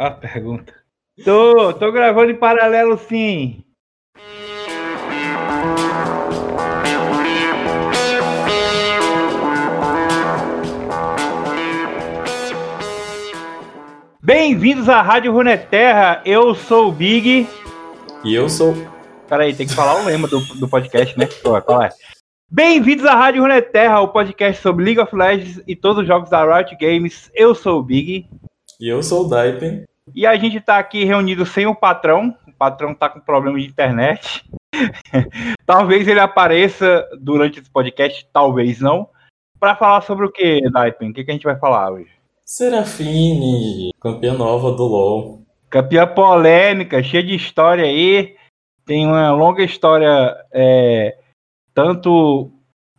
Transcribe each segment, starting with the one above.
A pergunta. Tô, tô gravando em paralelo sim. Bem-vindos à Rádio Runeterra. Eu sou o Big. E eu sou. Peraí, tem que falar o lema do, do podcast, né? Qual é? Bem-vindos à Rádio Runeterra, o podcast sobre League of Legends e todos os jogos da Riot Games. Eu sou o Big. E eu sou o Daipen. E a gente tá aqui reunido sem o patrão. O patrão tá com problema de internet. talvez ele apareça durante esse podcast, talvez não. Para falar sobre o que, Daipen? O que, que a gente vai falar hoje? Serafine, campeã nova do LoL. Campeã polêmica, cheia de história aí. Tem uma longa história, é, tanto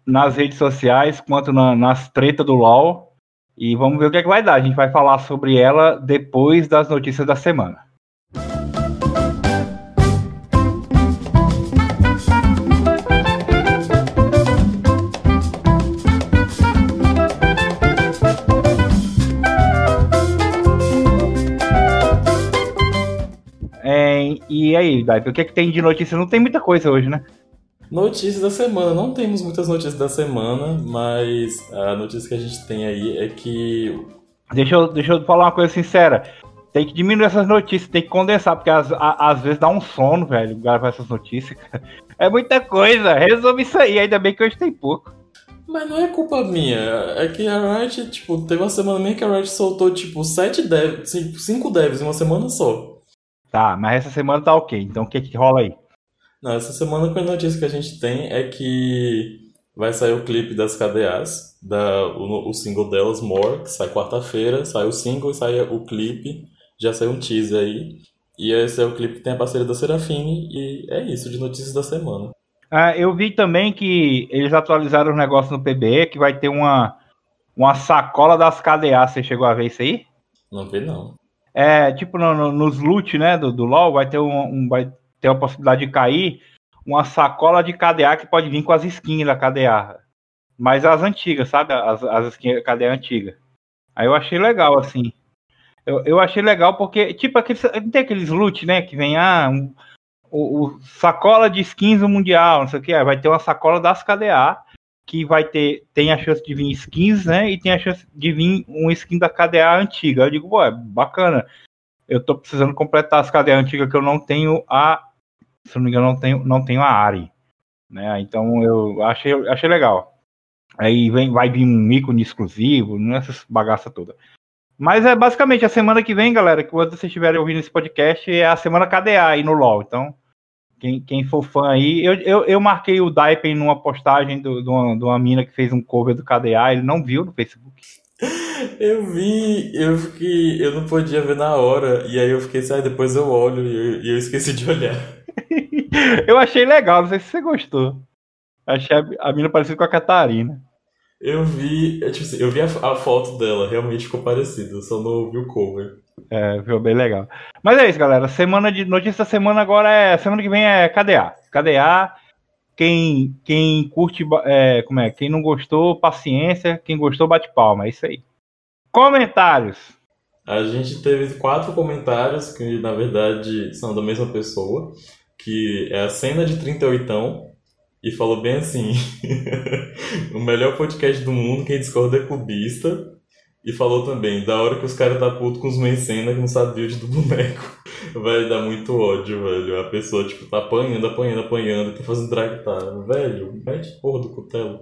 nas redes sociais quanto na, nas tretas do LoL. E vamos ver o que, é que vai dar. A gente vai falar sobre ela depois das notícias da semana. É, e aí, Daipe, o que, é que tem de notícia? Não tem muita coisa hoje, né? Notícias da semana. Não temos muitas notícias da semana, mas a notícia que a gente tem aí é que. Deixa eu, deixa eu falar uma coisa sincera. Tem que diminuir essas notícias, tem que condensar, porque às, às vezes dá um sono, velho, gravar essas notícias. É muita coisa. Resolve isso aí, ainda bem que hoje tem pouco. Mas não é culpa minha. É que a Riot, tipo, teve uma semana meio que a Riot soltou, tipo, sete devs, cinco devs em uma semana só. Tá, mas essa semana tá ok. Então o que que rola aí? Não, essa semana a notícia que a gente tem é que vai sair o clipe das KDAs, da, o, o single delas, More, que sai quarta-feira, sai o single e sai o clipe, já saiu um teaser aí. E esse é o clipe que tem a parceria da Serafine, e é isso, de notícias da semana. Ah, eu vi também que eles atualizaram o negócio no PBE, que vai ter uma, uma sacola das KDA. Você chegou a ver isso aí? Não vi, não. É, tipo, no, no, nos loot, né, do, do LoL, vai ter um, um, vai ter a possibilidade de cair uma sacola de KDA que pode vir com as skins da KDA. Mas as antigas, sabe? As, as skins KDA antigas. Aí eu achei legal, assim. Eu, eu achei legal porque, tipo, aqueles, tem aqueles loot, né? Que vem, ah, um, o, o, sacola de skins do Mundial, não sei o que. Vai ter uma sacola das KDA que vai ter, tem a chance de vir skins, né? E tem a chance de vir um skin da KDA antiga. Eu digo, pô, é bacana. Eu tô precisando completar as KDA antigas que eu não tenho a se não me engano, não tenho, não tenho a Ari. Né? Então eu achei, achei legal. Aí vem, vai vir um ícone exclusivo, nessas bagaça toda. Mas é basicamente a semana que vem, galera, que vocês estiverem ouvindo esse podcast, é a semana KDA aí no LoL. Então, quem, quem for fã aí, eu, eu, eu marquei o Daipen numa postagem do, de, uma, de uma mina que fez um cover do KDA, ele não viu no Facebook. Eu vi, eu fiquei, eu não podia ver na hora, e aí eu fiquei assim, ah, depois eu olho e eu, e eu esqueci de olhar. eu achei legal, não sei se você gostou. Achei a, a mina parecida com a Catarina. Eu vi, é, tipo assim, eu vi a, a, foto dela, realmente ficou parecida, só não vi o cover. É, ficou bem legal. Mas é isso, galera. Semana de notícia da semana agora é. Semana que vem é KDA. KDA. Quem, quem curte, é, como é? Quem não gostou, paciência. Quem gostou, bate palma. É isso aí. Comentários. A gente teve quatro comentários que, na verdade, são da mesma pessoa, que é a cena de 38 e falou bem assim: o melhor podcast do mundo, quem discorda é clubista. E falou também, da hora que os caras tá puto com os main cena que não sabe build do boneco. Vai dar muito ódio, velho. A pessoa, tipo, tá apanhando, apanhando, apanhando, tá fazendo drag, tá. Velho, mete porra do cutelo.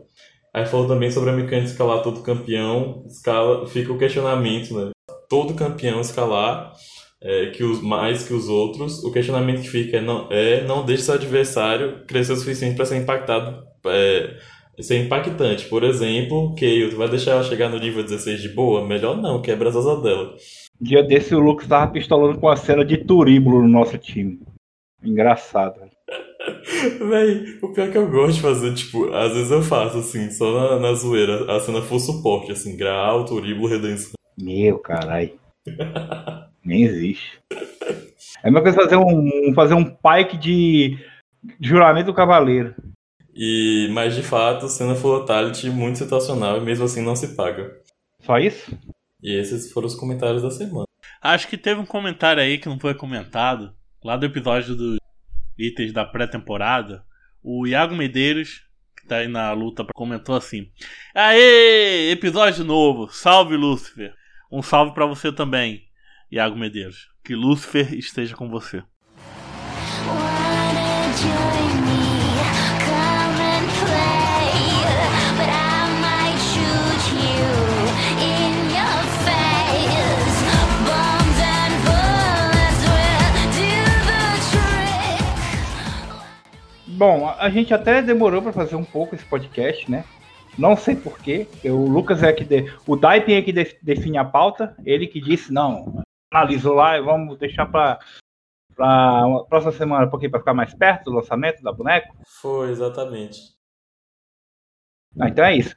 Aí falou também sobre a mecânica de escalar todo campeão. Escala, fica o questionamento, né? Todo campeão escalar é, que os, mais que os outros. O questionamento que fica é não, é, não deixe seu adversário crescer o suficiente para ser impactado. É, ser impactante. Por exemplo, que tu vai deixar ela chegar no nível 16 de boa? Melhor não, quebra as asas dela. Dia desse o Lucas tava pistolando com a cena de turíbulo no nosso time. Engraçado. Véi, o pior que eu gosto de fazer, tipo, às vezes eu faço assim, só na, na zoeira, a cena for suporte, assim, grau, turíbulo, redenção. Meu caralho. Nem existe. É uma coisa fazer um, fazer um pike de juramento do cavaleiro. E, mas de fato, cena full fatality muito situacional e mesmo assim não se paga. Só isso? E esses foram os comentários da semana. Acho que teve um comentário aí que não foi comentado, lá do episódio dos itens da pré-temporada. O Iago Medeiros, que tá aí na luta, comentou assim: Aê! Episódio novo! Salve, Lúcifer! Um salve para você também, Iago Medeiros. Que Lúcifer esteja com você. Bom, a gente até demorou para fazer um pouco esse podcast, né? Não sei porquê. O Lucas é que. De, o Daipin é que de, define a pauta. Ele que disse, não, analisou lá e vamos deixar para para próxima semana, porque para ficar mais perto do lançamento da boneco? Foi, exatamente. Ah, então é isso.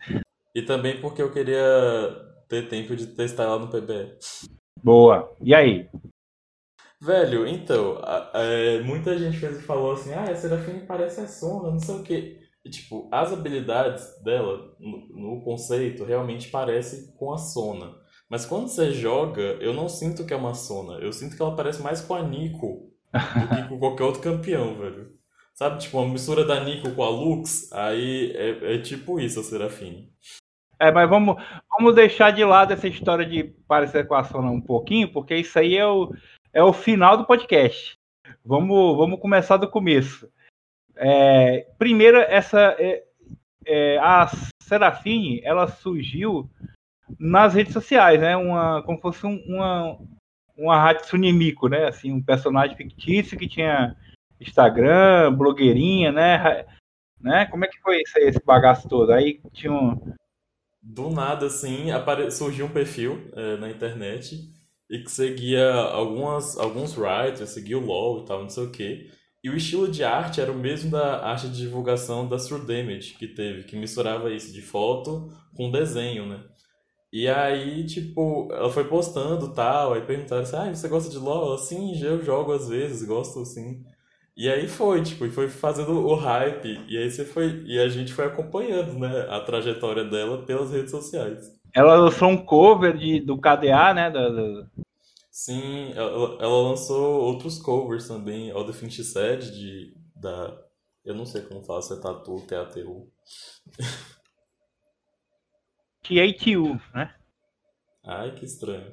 E também porque eu queria ter tempo de testar lá no PBE. Boa. E aí? Velho, então, é, muita gente fez, falou assim, ah, a Serafine parece a Sona, não sei o quê. E, tipo, as habilidades dela, no, no, conceito, realmente parece com a Sona. Mas quando você joga, eu não sinto que é uma Sona. Eu sinto que ela parece mais com a Nico do que com qualquer outro campeão, velho. Sabe, tipo, uma mistura da Nico com a Lux, aí é, é tipo isso a Serafine. É, mas vamos, vamos deixar de lado essa história de parecer com a Sona um pouquinho, porque isso aí é o é o final do podcast. Vamos, vamos começar do começo. É, primeiro, essa é, é, a Serafine, ela surgiu nas redes sociais, né? Uma, como fosse um, uma uma Hatsune né? Assim, um personagem fictício que tinha Instagram, blogueirinha, né? né? Como é que foi esse, bagaço todo? Aí tinha um... Do nada, assim, apare... surgiu um perfil é, na internet e que seguia algumas, alguns writers, seguia o LoL e tal, não sei o quê. E o estilo de arte era o mesmo da arte de divulgação da True Damage que teve, que misturava isso de foto com desenho, né? E aí, tipo, ela foi postando tal, aí perguntaram assim, ah, você gosta de LoL? Sim, eu jogo às vezes, gosto assim. E aí foi, tipo, e foi fazendo o hype, e aí você foi, e a gente foi acompanhando, né, a trajetória dela pelas redes sociais. Ela lançou um cover de, do KDA, né? Da, da... Sim, ela, ela, lançou outros covers também, All The Finch Said, de, da... Eu não sei como fala, se é Tatu, T-A-T-U. T-A-T-U, né? Ai, que estranho.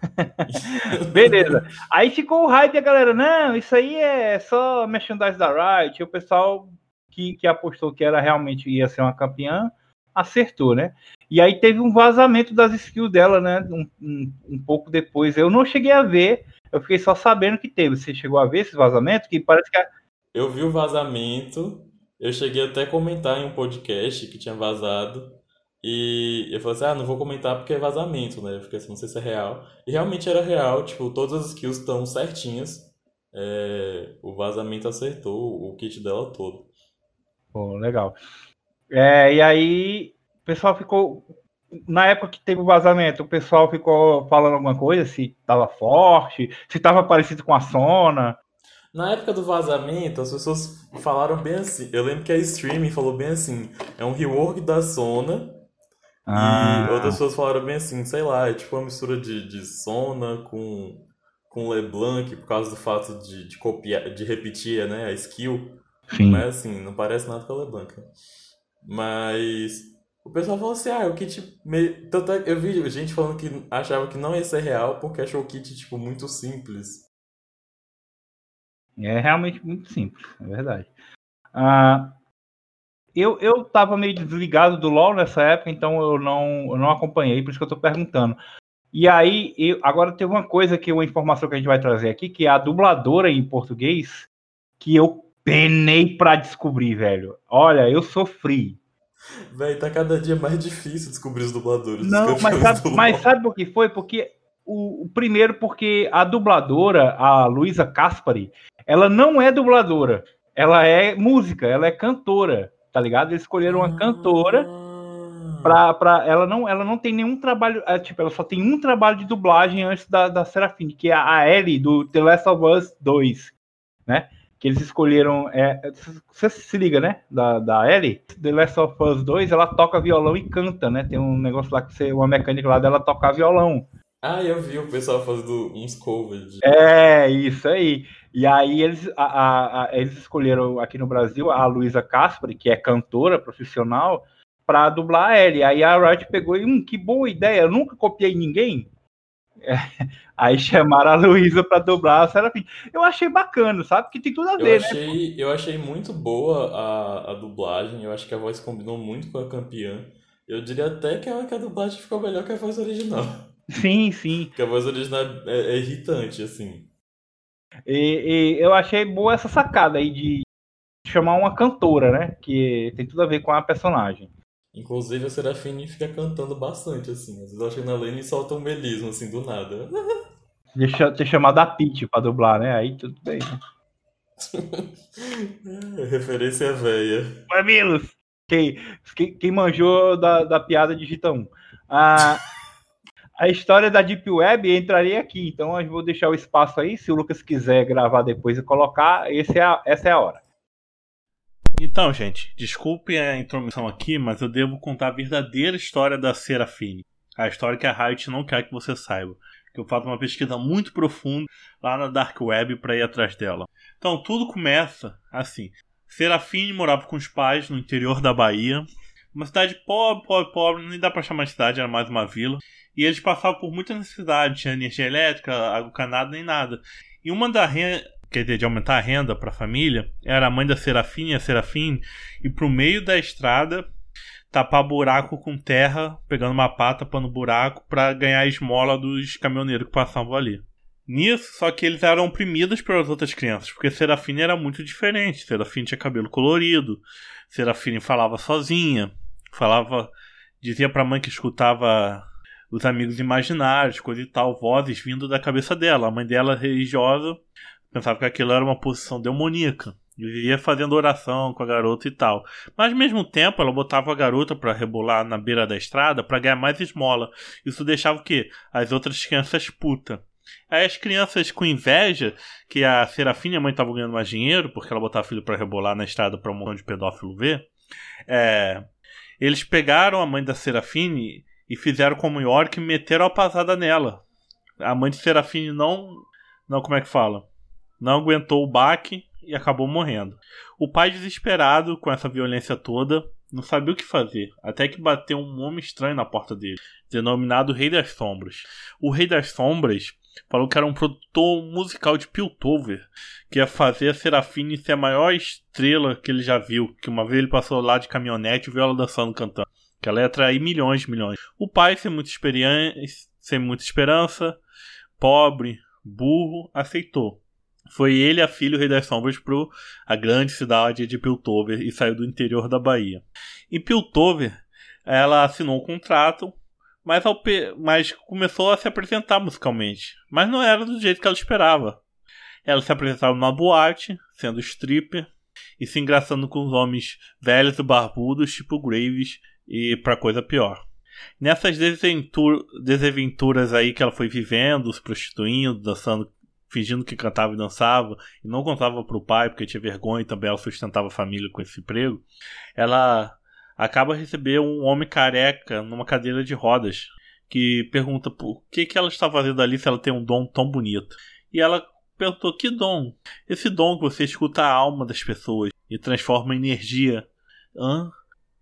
Beleza. Aí ficou o hype a galera, não, isso aí é só merchandise da Riot. E o pessoal que, que apostou que ela realmente ia ser uma campeã, acertou, né? E aí teve um vazamento das skills dela, né? Um, um, um, pouco depois. Eu não cheguei a ver, eu fiquei só sabendo que teve. Você chegou a ver esse vazamento? Que parece que. A... Eu vi o vazamento, eu cheguei até a comentar em um podcast que tinha vazado. E eu falei assim, ah, não vou comentar porque é vazamento, né? Eu fiquei assim, não sei se é real. E realmente era real, tipo, todas as skills estão certinhas. É, o vazamento acertou o kit dela todo. Pô, legal. É, e aí, o pessoal ficou. Na época que teve o vazamento, o pessoal ficou falando alguma coisa, se tava forte, se tava parecido com a Sona. Na época do vazamento, as pessoas falaram bem assim. Eu lembro que a streaming falou bem assim: é um rework da Sona. Ah. E outras pessoas falaram bem assim, sei lá, é tipo uma mistura de, de Sona com, com LeBlanc, por causa do fato de, de copiar, de repetir né, a skill. Sim. Mas assim, não parece nada com a LeBlanc. Mas o pessoal falou assim, ah, o kit. Me... Tanto é, eu vi gente falando que achava que não ia ser real porque achou o kit, tipo, muito simples. É realmente muito simples, é verdade. Ah, eu, eu tava meio desligado do LoL nessa época, então eu não, eu não acompanhei, por isso que eu tô perguntando. E aí, eu, agora tem uma coisa que uma informação que a gente vai trazer aqui, que é a dubladora em português, que eu penei para descobrir, velho. Olha, eu sofri. Velho, tá cada dia mais difícil descobrir os dubladores. Não, mas sabe, mas sabe por que foi? Porque o, o, primeiro, porque a dubladora, a Luísa Caspari, ela não é dubladora. Ela é música, ela é cantora, tá ligado? Eles escolheram uma cantora ah. pra, pra ela não ela não tem nenhum trabalho, é, tipo, ela só tem um trabalho de dublagem antes da, da Serafine, que é a Ellie do The Last of Us 2, né? que eles escolheram. É, você se liga, né? Da, da Ellie, The Last of Us 2, ela toca violão e canta, né? Tem um negócio lá que você, uma mecânica lá dela tocar violão. Ah, eu vi o pessoal fazendo uns covers. É, isso aí. E aí eles, a, a, eles escolheram aqui no Brasil a Luísa Caspari, que é cantora profissional, para dublar ela. Aí a Riot pegou e, hum, que boa ideia, eu nunca copiei ninguém. É, aí chamaram a Luísa para dublar a Serafim. Eu achei bacana, sabe? Que tem tudo a ver, eu achei, né? Eu achei muito boa a, a dublagem, eu acho que a voz combinou muito com a campeã. Eu diria até que a, que a dublagem ficou melhor que a voz original. Sim, sim. Porque a voz original é, é irritante, assim. E, e, eu achei boa essa sacada aí de chamar uma cantora, né? Que tem tudo a ver com a personagem. Inclusive a Serafine fica cantando bastante, assim. Às vezes ela chega na lane solta um melismo, assim, do nada. Deixa ter chamado a Peach pra dublar, né? Aí tudo bem, é, referência velha. Mamilos! Quem, quem, quem manjou da, da piada digita 1. Ah, a história da Deep Web entraria aqui, então eu vou deixar o espaço aí. Se o Lucas quiser gravar depois e colocar, esse é a, essa é a hora. Então, gente, desculpe a intromissão aqui, mas eu devo contar a verdadeira história da Serafine. A história que a Riot não quer que você saiba. Que eu faço uma pesquisa muito profunda lá na Dark Web para ir atrás dela. Então, tudo começa assim. Serafine morava com os pais no interior da Bahia. Uma cidade pobre, pobre, pobre, nem dá para chamar de cidade, era mais uma vila. E eles passavam por muita necessidade, tinha energia elétrica, água canada, nem nada. E uma da renda, quer dizer, de aumentar a renda para a família, era a mãe da Serafine, a Serafine, e pro meio da estrada tapar buraco com terra, pegando uma pata, tapando buraco, para ganhar a esmola dos caminhoneiros que passavam ali. Nisso, só que eles eram oprimidos pelas outras crianças, porque Serafine era muito diferente. Serafine tinha cabelo colorido, Serafine falava sozinha, falava, dizia pra mãe que escutava os amigos imaginários, coisa e tal, vozes vindo da cabeça dela. A mãe dela, religiosa, pensava que aquilo era uma posição demoníaca. E vivia fazendo oração com a garota e tal. Mas ao mesmo tempo, ela botava a garota para rebolar na beira da estrada para ganhar mais esmola. Isso deixava o quê? As outras crianças puta. Aí as crianças com inveja que a Serafina, a mãe, estava ganhando mais dinheiro, porque ela botava filho para rebolar na estrada para um montão de pedófilo ver. É, eles pegaram a mãe da Serafine e fizeram como York e meteram a pasada nela. A mãe de Serafine não. Não, como é que fala? Não aguentou o baque e acabou morrendo. O pai, desesperado com essa violência toda, não sabia o que fazer, até que bateu um homem estranho na porta dele, denominado Rei das Sombras. O Rei das Sombras falou que era um produtor musical de Piltover, que ia fazer a Serafine ser a maior estrela que ele já viu, que uma vez ele passou lá de caminhonete e viu ela dançando cantando que ela ia atrair milhões e milhões. O pai, sem muita experiência, sem muita esperança, pobre, burro, aceitou. Foi ele, a filha, o Rei das Sombras, para a grande cidade de Piltover e saiu do interior da Bahia. Em Piltover, ela assinou um contrato, mas, mas começou a se apresentar musicalmente. Mas não era do jeito que ela esperava. Ela se apresentava numa boate, sendo stripper, e se engraçando com os homens velhos e barbudos, tipo Graves e para coisa pior. Nessas desventuras aí que ela foi vivendo, se prostituindo, dançando, fingindo que cantava e dançava, e não contava para o pai porque tinha vergonha e também ela sustentava a família com esse emprego, ela acaba recebendo um homem careca numa cadeira de rodas que pergunta por que, que ela está fazendo ali se ela tem um dom tão bonito. E ela perguntou: Que dom? Esse dom que você escuta a alma das pessoas e transforma em energia. Hã?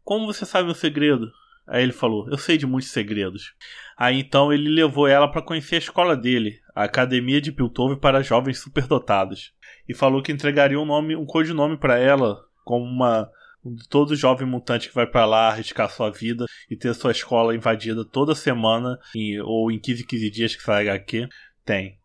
Como você sabe o segredo? Aí ele falou: Eu sei de muitos segredos. Aí então ele levou ela para conhecer a escola dele, a Academia de Piltover para Jovens Superdotados, e falou que entregaria um nome, um codinome para ela, como uma todo jovem mutante que vai para lá arriscar sua vida e ter sua escola invadida toda semana, em, ou em 15 15 dias que sai HQ, tem.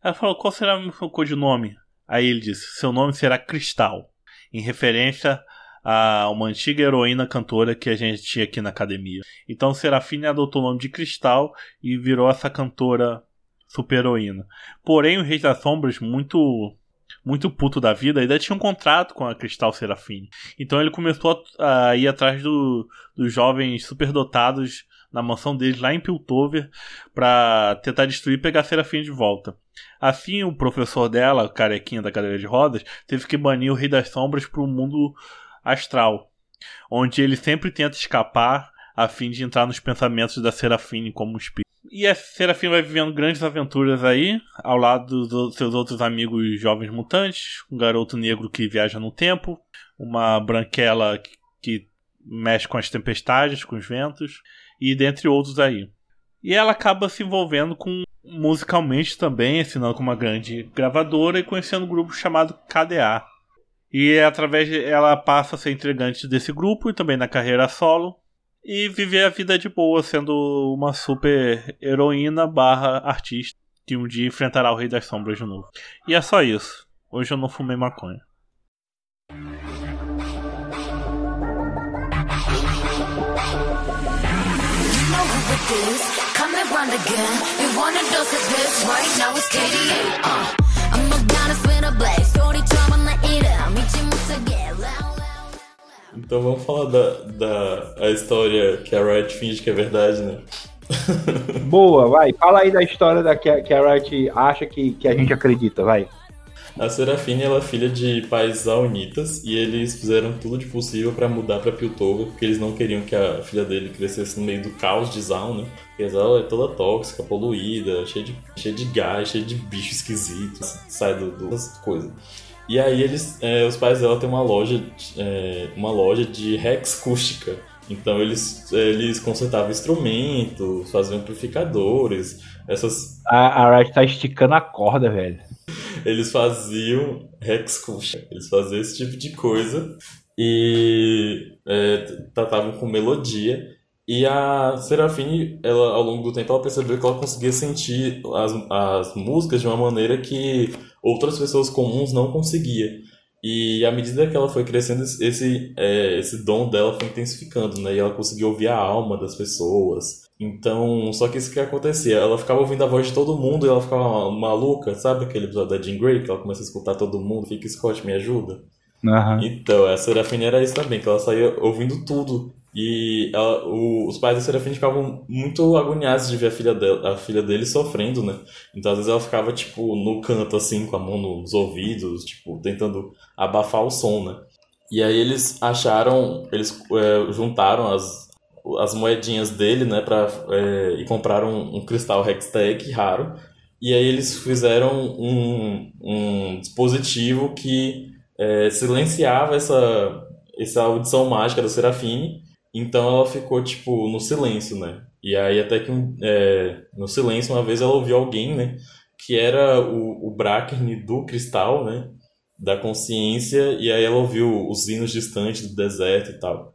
Ela falou: Qual será o meu codinome? Aí ele disse: Seu nome será Cristal, em referência a uma antiga heroína cantora que a gente tinha aqui na academia. Então Serafine adotou o nome de Cristal e virou essa cantora super heroína. Porém, o Rei das Sombras, muito muito puto da vida, ainda tinha um contrato com a Cristal Serafine. Então ele começou a, a ir atrás do, dos jovens superdotados na mansão deles lá em Piltover para tentar destruir e pegar a de volta. Assim, o professor dela, carequinha da cadeira de rodas, teve que banir o Rei das Sombras para o mundo astral, onde ele sempre tenta escapar a fim de entrar nos pensamentos da Serafine como um espírito. E a Serafim vai vivendo grandes aventuras aí, ao lado dos seus outros amigos jovens mutantes, um garoto negro que viaja no tempo, uma branquela que mexe com as tempestades, com os ventos, e dentre outros aí. E ela acaba se envolvendo com musicalmente também, assinando com uma grande gravadora e conhecendo um grupo chamado KDA. E através de, ela passa a ser integrante desse grupo e também na carreira solo, e viver a vida de boa, sendo uma super heroína barra artista que um dia enfrentará o Rei das Sombras de novo. E é só isso. Hoje eu não fumei maconha. You again. Então vamos falar da, da a história que a Riot finge que é verdade, né? Boa, vai. Fala aí da história da que a, que a Riot acha que, que a gente acredita, vai. A Serafine ela é filha de pais zaunitas e eles fizeram tudo de possível para mudar para Piltover, porque eles não queriam que a filha dele crescesse no meio do caos de Zaun, né? Porque Zaun é toda tóxica, poluída, cheia de, cheia de gás, cheia de bicho esquisito, sai do, das coisas. E aí eles, é, os pais dela têm uma loja, é, uma loja de Rex acústica. Então eles, eles consertavam instrumentos, faziam amplificadores, essas. A, a Riot tá esticando a corda, velho. Eles faziam Rex acústica, eles faziam esse tipo de coisa e é, tratavam com melodia. E a Serafine, ela, ao longo do tempo, ela percebeu que ela conseguia sentir as, as músicas de uma maneira que outras pessoas comuns não conseguia. E à medida que ela foi crescendo, esse, é, esse dom dela foi intensificando, né? E ela conseguiu ouvir a alma das pessoas. Então, só que isso que acontecia, ela ficava ouvindo a voz de todo mundo e ela ficava maluca, sabe aquele episódio da Jean Grey que ela começa a escutar todo mundo, fica Scott, me ajuda? Uhum. Então, a Serafine era isso também, que ela saía ouvindo tudo. E ela, o, os pais da Serafine ficavam muito agoniados de ver a filha, dela, a filha dele sofrendo, né? Então, às vezes ela ficava, tipo, no canto, assim, com a mão nos ouvidos, tipo, tentando abafar o som, né? E aí eles acharam, eles é, juntaram as, as moedinhas dele, né, pra, é, e compraram um, um cristal Hextech raro. E aí eles fizeram um, um dispositivo que é, silenciava essa, essa audição mágica da Serafine então ela ficou, tipo, no silêncio, né? E aí até que é, no silêncio, uma vez ela ouviu alguém, né? Que era o, o Brackern do cristal, né? Da consciência, e aí ela ouviu os hinos distantes do deserto e tal.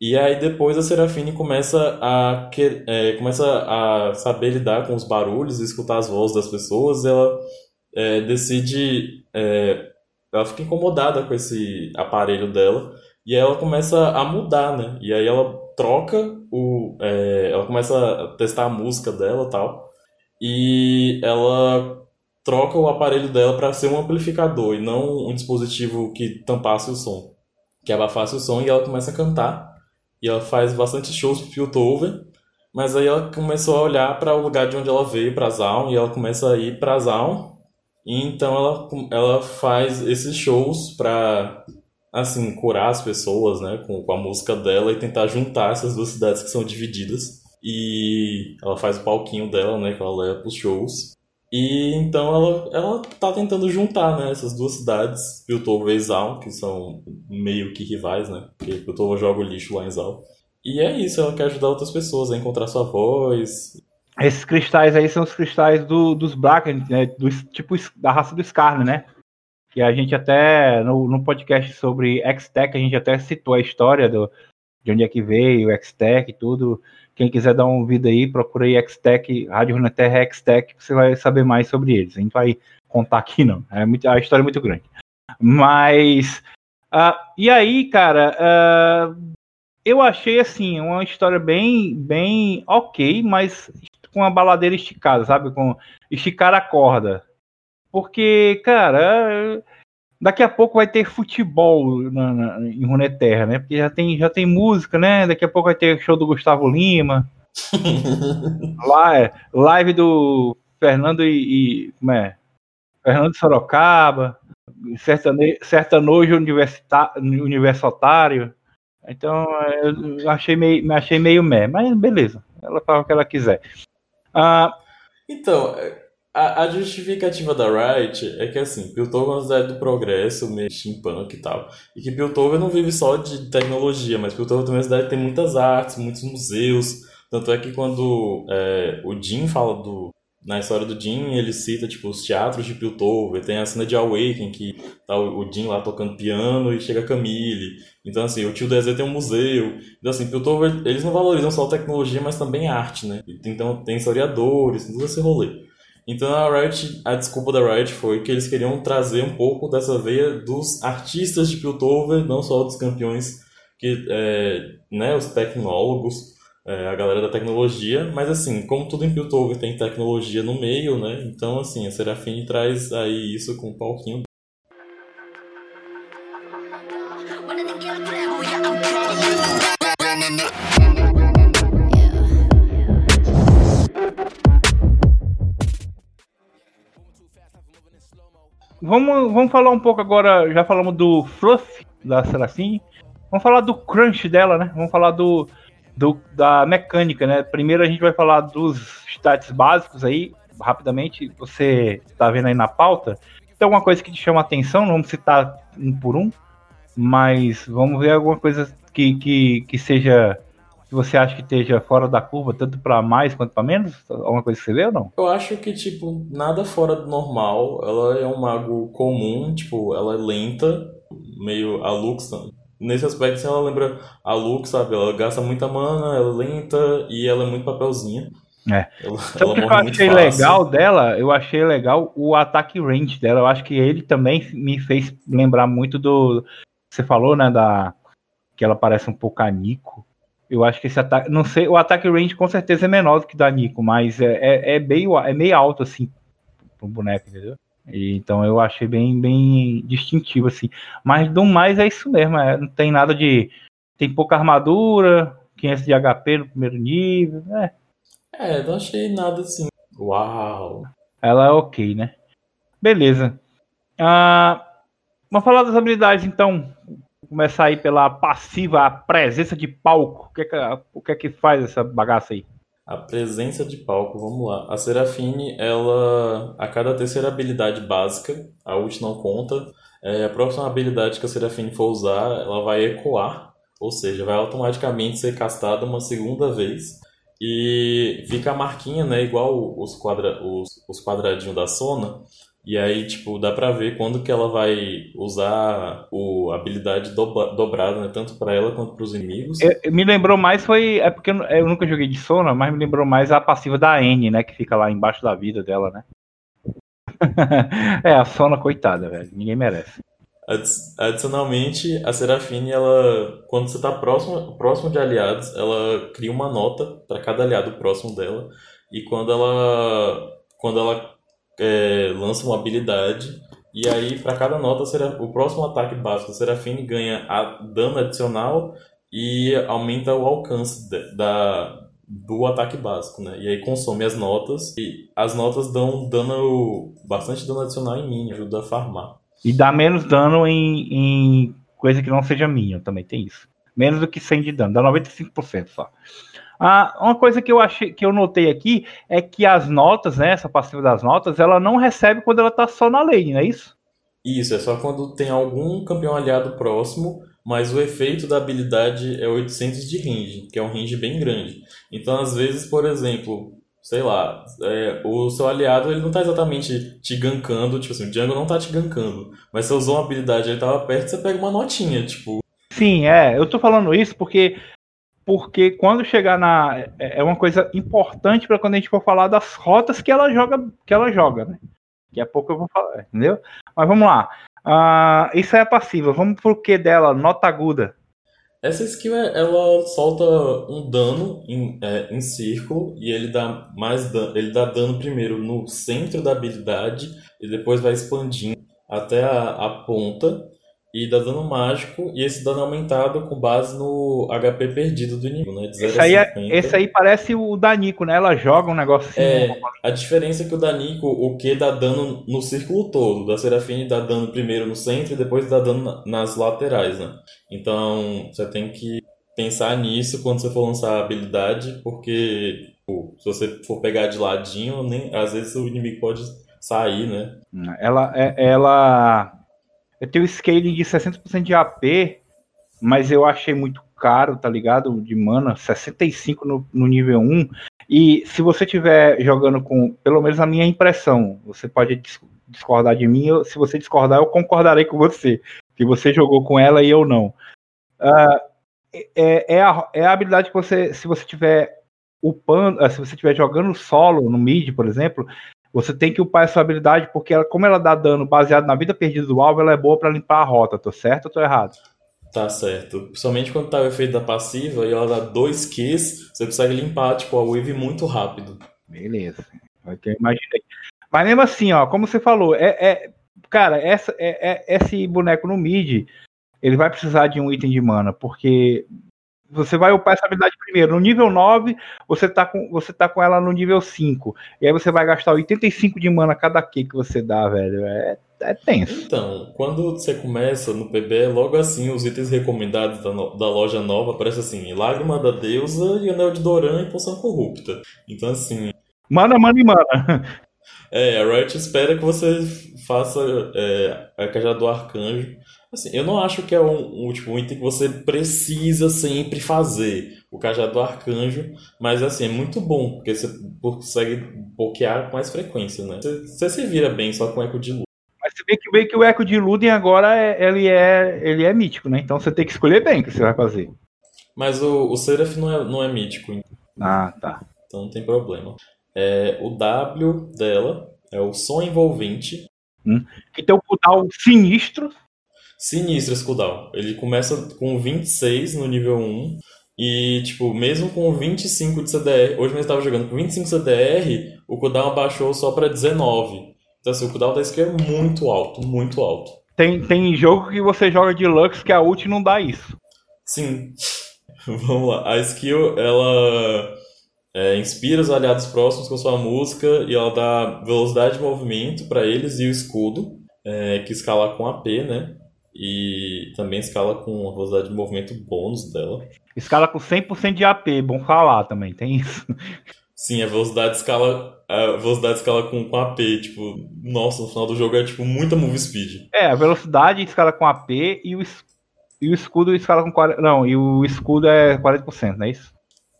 E aí depois a Serafine começa a, é, começa a saber lidar com os barulhos, escutar as vozes das pessoas, ela é, decide... É, ela fica incomodada com esse aparelho dela e aí ela começa a mudar, né? E aí ela troca o. É, ela começa a testar a música dela tal. E ela troca o aparelho dela para ser um amplificador e não um dispositivo que tampasse o som. Que abafasse o som e ela começa a cantar. E ela faz bastante shows pro Piltover. Mas aí ela começou a olhar para o lugar de onde ela veio, para Zaun, e ela começa a ir para Zaun. E então ela, ela faz esses shows para assim, curar as pessoas, né, com, com a música dela e tentar juntar essas duas cidades que são divididas. E ela faz o palquinho dela, né, que ela leva pros shows. E então ela, ela tá tentando juntar, né, essas duas cidades, Piltover e Zal, que são meio que rivais, né, porque Piltover joga o lixo lá em Zal. E é isso, ela quer ajudar outras pessoas a encontrar sua voz. Esses cristais aí são os cristais do, dos Bracken, né, do, tipo da raça do Skarner, né? Que a gente até, no, no podcast sobre X-Tech, a gente até citou a história do, de onde é que veio, o X-Tech e tudo. Quem quiser dar um vídeo aí, procura aí X-Tech, Rádio Runeterra X-Tech, você vai saber mais sobre eles. A gente vai contar aqui, não. É muito, a história é muito grande. Mas, uh, e aí, cara, uh, eu achei, assim, uma história bem, bem ok, mas com uma baladeira esticada, sabe? Com esticar a corda, porque, cara, daqui a pouco vai ter futebol na, na, em Runeterra, né? Porque já tem, já tem música, né? Daqui a pouco vai ter show do Gustavo Lima. É, live do Fernando e, e. Como é? Fernando Sorocaba. Sertane, sertanojo universitário. Então, eu achei meio, achei meio meh, mas beleza. Ela fala o que ela quiser. Ah, Então, a, a justificativa da Riot é que assim, Piltover é do progresso, meio steampunk e tal. E que Piltover não vive só de tecnologia, mas Piltover também é uma cidade que tem muitas artes, muitos museus. Tanto é que quando é, o Jim fala do. Na história do Jim, ele cita tipo, os teatros de Piltover, tem a cena de Awaken, que tá o, Jim lá tocando piano e chega a Camille. Então, assim, o tio DZ tem um museu. Então, assim, Piltover, eles não valorizam só tecnologia, mas também arte, né? Então, tem historiadores, todo esse rolê. Então a Riot, a desculpa da Riot foi que eles queriam trazer um pouco dessa veia dos artistas de Piltover, não só dos campeões, que, é, né, os tecnólogos, é, a galera da tecnologia, mas assim, como tudo em Piltover tem tecnologia no meio, né, então assim, a Serafine traz aí isso com um palquinho Vamos, vamos falar um pouco agora, já falamos do Fluff da Serafine. Vamos falar do crunch dela, né? Vamos falar do, do, da mecânica, né? Primeiro a gente vai falar dos stats básicos aí, rapidamente. Você está vendo aí na pauta. Tem alguma coisa que te chama a atenção? Não vamos citar um por um, mas vamos ver alguma coisa que, que, que seja que você acha que esteja fora da curva, tanto para mais quanto para menos? Alguma coisa que você vê ou não? Eu acho que, tipo, nada fora do normal. Ela é um mago comum, tipo, ela é lenta, meio a Lux. Nesse aspecto, assim, ela lembra a Lux, sabe? Ela gasta muita mana, ela é lenta e ela é muito papelzinha. É. Ela, Sabe o que eu achei legal dela? Eu achei legal o ataque range dela. Eu acho que ele também me fez lembrar muito do. Você falou, né? Da. Que ela parece um pouco a Nico. Eu acho que esse ataque. Não sei, o ataque range com certeza é menor do que da Nico, mas é, é, é, meio, é meio alto, assim, pro boneco, entendeu? E, então eu achei bem, bem distintivo, assim. Mas do mais é isso mesmo, é, não tem nada de. Tem pouca armadura, 500 de HP no primeiro nível, né? É, não achei nada assim. Uau! Ela é ok, né? Beleza. Ah, vamos falar das habilidades, então começar aí pela passiva, a presença de palco. O que é que, o que, é que faz essa bagaça aí? A presença de palco, vamos lá. A Serafine, ela, a cada terceira habilidade básica, a ult não conta, é, a próxima habilidade que a Serafine for usar, ela vai ecoar, ou seja, vai automaticamente ser castada uma segunda vez. E fica a marquinha, né, igual os, quadra, os, os quadradinhos da Sona, e aí, tipo, dá pra ver quando que ela vai usar o, a habilidade dobra, dobrada, né? Tanto pra ela quanto pros inimigos. Eu, me lembrou mais, foi. É porque eu, eu, nunca joguei de Sona, mas me lembrou mais a passiva da N, né? Que fica lá embaixo da vida dela, né? é, a Sona, coitada, velho. Ninguém merece. Adicionalmente, a Serafine, ela, quando você está próximo, próximo de aliados, ela cria uma nota para cada aliado próximo dela. E quando ela, quando ela é, lança uma habilidade e aí para cada nota o próximo ataque básico da Serafine ganha dano adicional e aumenta o alcance da do ataque básico, né? E aí consome as notas e as notas dão dano bastante dano adicional em mim, ajuda a farmar. E dá menos dano em, em coisa que não seja minha, também tem isso. Menos do que 100 de dano, dá 95% só. Ah, uma coisa que eu achei que eu notei aqui é que as notas, né, essa passiva das notas, ela não recebe quando ela tá só na lane, não é isso? Isso, é só quando tem algum campeão aliado próximo, mas o efeito da habilidade é 800 de range, que é um range bem grande. Então, às vezes, por exemplo, sei lá, é, o seu aliado ele não tá exatamente te gankando, tipo assim, o jungle não tá te gankando, mas você usou uma habilidade, ele tava perto, você pega uma notinha, tipo... Sim, é, eu tô falando isso porque porque quando chegar na é, é uma coisa importante para quando a gente for falar das rotas que ela joga, que ela joga, né? Daqui a pouco eu vou falar, entendeu? Mas vamos lá. Uh, isso é a passiva. Vamos pro que dela? Nota aguda. Essa skill ela solta um dano em, é, em círculo e ele dá mais dano, ele dá dano primeiro no centro da habilidade e depois vai expandindo até a, a ponta e dá dano mágico, e esse dano é aumentado com base no HP perdido do inimigo, né? Esse, aí é, esse aí parece o Danico, né? Ela joga um negócio assim. É, a diferença é que o Danico, o que dá dano no círculo todo, da Serafine dá dano primeiro no centro e depois dá dano nas laterais, né? Então, você tem que pensar nisso quando você for lançar a habilidade, porque Se você for pegar de ladinho, nem, às vezes o inimigo pode sair, né? Ela, é, ela eu tenho scaling de 60% de AP, mas eu achei muito caro, tá ligado? De mana, 65 no, no nível 1. E se você estiver jogando com, pelo menos a minha impressão, você pode discordar de mim, eu, se você discordar, eu concordarei com você. Que você jogou com ela e eu não. Uh, é, é, a, é a habilidade que você, se você tiver upando, se você estiver jogando solo no mid, por exemplo, você tem que upar essa habilidade porque ela, como ela dá dano baseado na vida perdida do alvo, ela é boa para limpar a rota, tô certo ou tô errado? Tá certo. Principalmente quando tá o efeito da passiva e ela dá dois Qs, você consegue limpar tipo, a wave muito rápido. Beleza. É eu imaginei. Mas mesmo assim, ó, como você falou, é, é cara, essa, é, é, esse boneco no mid, ele vai precisar de um item de mana, porque você vai upar essa habilidade primeiro. No nível 9, você tá com, você tá com ela no nível 5. E aí você vai gastar 85 de mana cada Q que você dá, velho. É, é tenso. Então, quando você começa no PB, logo assim, os itens recomendados da, no, da loja nova aparecem assim: Lágrima da Deusa e Anel de Doran e Poção Corrupta. Então, assim. Mana, mana e mana. É, a Riot espera que você faça é, a Cajado do Arcanjo Assim, eu não acho que é um, um, tipo, um item que você precisa sempre fazer, o cajado do arcanjo, mas assim, é muito bom, porque você consegue bloquear com mais frequência, né? Você, você se vira bem só com eco de luz. Mas você vê que, vê que o eco de Luden agora é, ele, é, ele é mítico, né? Então você tem que escolher bem o que você vai fazer. Mas o, o Seraph não é, não é mítico. Ah, tá. Então não tem problema. É, o W dela é o som envolvente. Hum. Que tem o cooldown sinistro. Sinistro esse cooldown. Ele começa com 26 no nível 1 e, tipo, mesmo com 25 de CDR, hoje mesmo estava jogando com 25 CDR, o cooldown abaixou só para 19. Então, assim, o cooldown da skill é muito alto, muito alto. Tem, tem jogo que você joga de Lux que a ult não dá isso. Sim. Vamos lá. A skill, ela é, inspira os aliados próximos com sua música e ela dá velocidade de movimento para eles e o escudo, é, que escala com AP, né? E também escala com a velocidade de movimento bônus dela. Escala com 100% de AP, bom falar também, tem isso. Sim, a velocidade escala, a velocidade escala com, com AP, tipo, nossa, no final do jogo é tipo muita move speed. É, a velocidade escala com AP e o, e o escudo escala com 40, não, e o escudo é 40%, não é isso?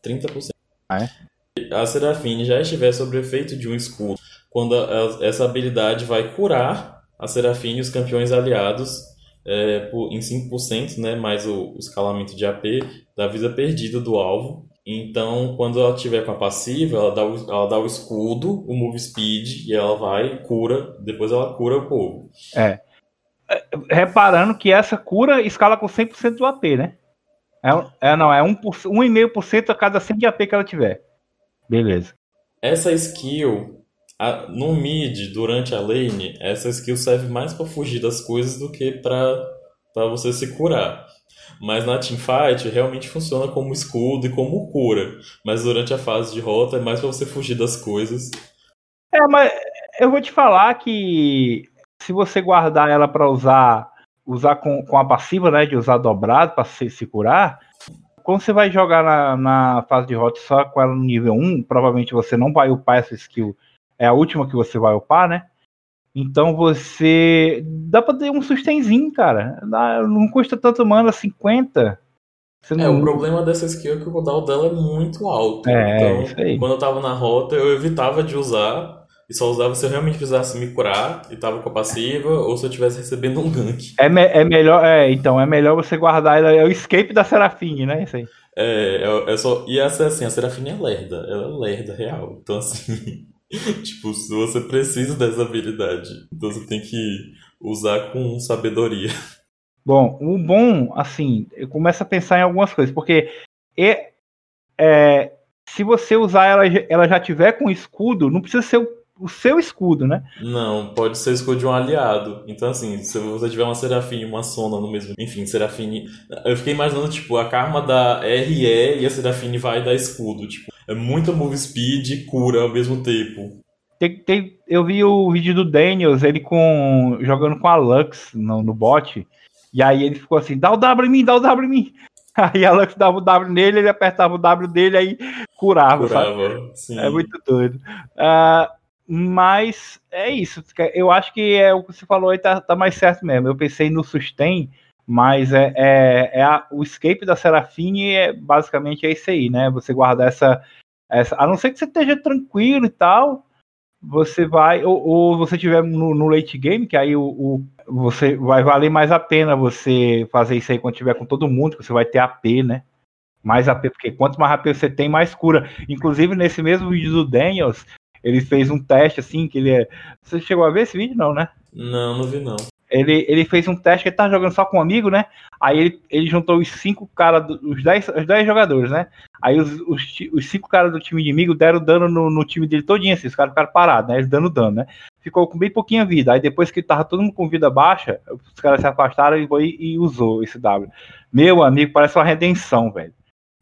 30%. Ah, é? A Serafine já estiver sob efeito de um escudo, quando a, essa habilidade vai curar a Serafine e os campeões aliados é, por, em 5%, né, mais o, o, escalamento de AP da vida perdida do alvo. Então, quando ela tiver com a passiva, ela dá, o, ela dá o escudo, o move speed, e ela vai cura, depois ela cura o povo. É. é reparando que essa cura escala com 100% do AP, né? É, é não, é 1,5% a cada 100 de AP que ela tiver. Beleza. Essa skill a, no mid, durante a lane, essa skill serve mais para fugir das coisas do que para você se curar. Mas na teamfight realmente funciona como escudo e como cura. Mas durante a fase de rota é mais para você fugir das coisas. É, mas eu vou te falar que se você guardar ela para usar usar com, com a passiva, né, de usar dobrado para se, se curar, quando você vai jogar na, na fase de rota só com ela no nível 1, provavelmente você não vai upar essa skill é a última que você vai upar, né? Então você. Dá pra ter um sustenzinho, cara. Não custa tanto mana 50. Você não... É, o problema dessa skill é que o cooldown dela é muito alto. É, então, quando eu tava na rota, eu evitava de usar. E só usava se eu realmente precisasse me curar e tava com a passiva, ou se eu estivesse recebendo um gank. É, me é melhor, é, então, é melhor você guardar ela. É o escape da Serafine, né? Isso aí. É, é, é só. E essa assim, a Serafine é lerda. Ela é lerda, real. Então assim. tipo, se você precisa dessa habilidade, então você tem que usar com sabedoria. Bom, o bom, assim, eu começo a pensar em algumas coisas, porque é, é, se você usar ela, ela já tiver com escudo, não precisa ser o, o, seu escudo, né? Não, pode ser o escudo de um aliado. Então, assim, se você tiver uma Serafine e uma Sona no mesmo. Enfim, Serafine. Eu fiquei imaginando, tipo, a Karma da RE e a Serafine vai dar escudo. Tipo, é muita move speed e cura ao mesmo tempo. Tem, tem, eu vi o vídeo do Daniels, ele com jogando com a Lux no, no bot. E aí ele ficou assim, dá o W em mim, dá o W em mim. Aí a Lux dava o W nele, ele apertava o W dele, aí curava. Curava. É muito doido. Uh, mas é isso. Eu acho que é o que você falou aí tá, tá mais certo mesmo. Eu pensei no sustain, mas é, é, é a, o escape da Serafine é basicamente é isso aí, né? Você guardar essa, essa. A não ser que você esteja tranquilo e tal, você vai. Ou, ou você tiver no, no, late game, que aí o, o, você vai valer mais a pena você fazer isso aí quando tiver com todo mundo, que você vai ter AP, né? Mais AP, porque quanto mais AP você tem, mais cura. Inclusive, nesse mesmo vídeo do Daniels, ele fez um teste assim, que ele é. Você chegou a ver esse vídeo, não, né? Não, não vi não. Ele, ele fez um teste que ele tava jogando só com um amigo, né? Aí ele, ele juntou os cinco caras, os dez, os dez jogadores, né? Aí os, os, os cinco caras do time inimigo deram dano no, no time dele todinho, assim, os caras ficaram parados, né? Eles dando dano, né? Ficou com bem pouquinha vida. Aí depois que tava todo mundo com vida baixa, os caras se afastaram e, foi, e usou esse W. Meu amigo, parece uma redenção, velho.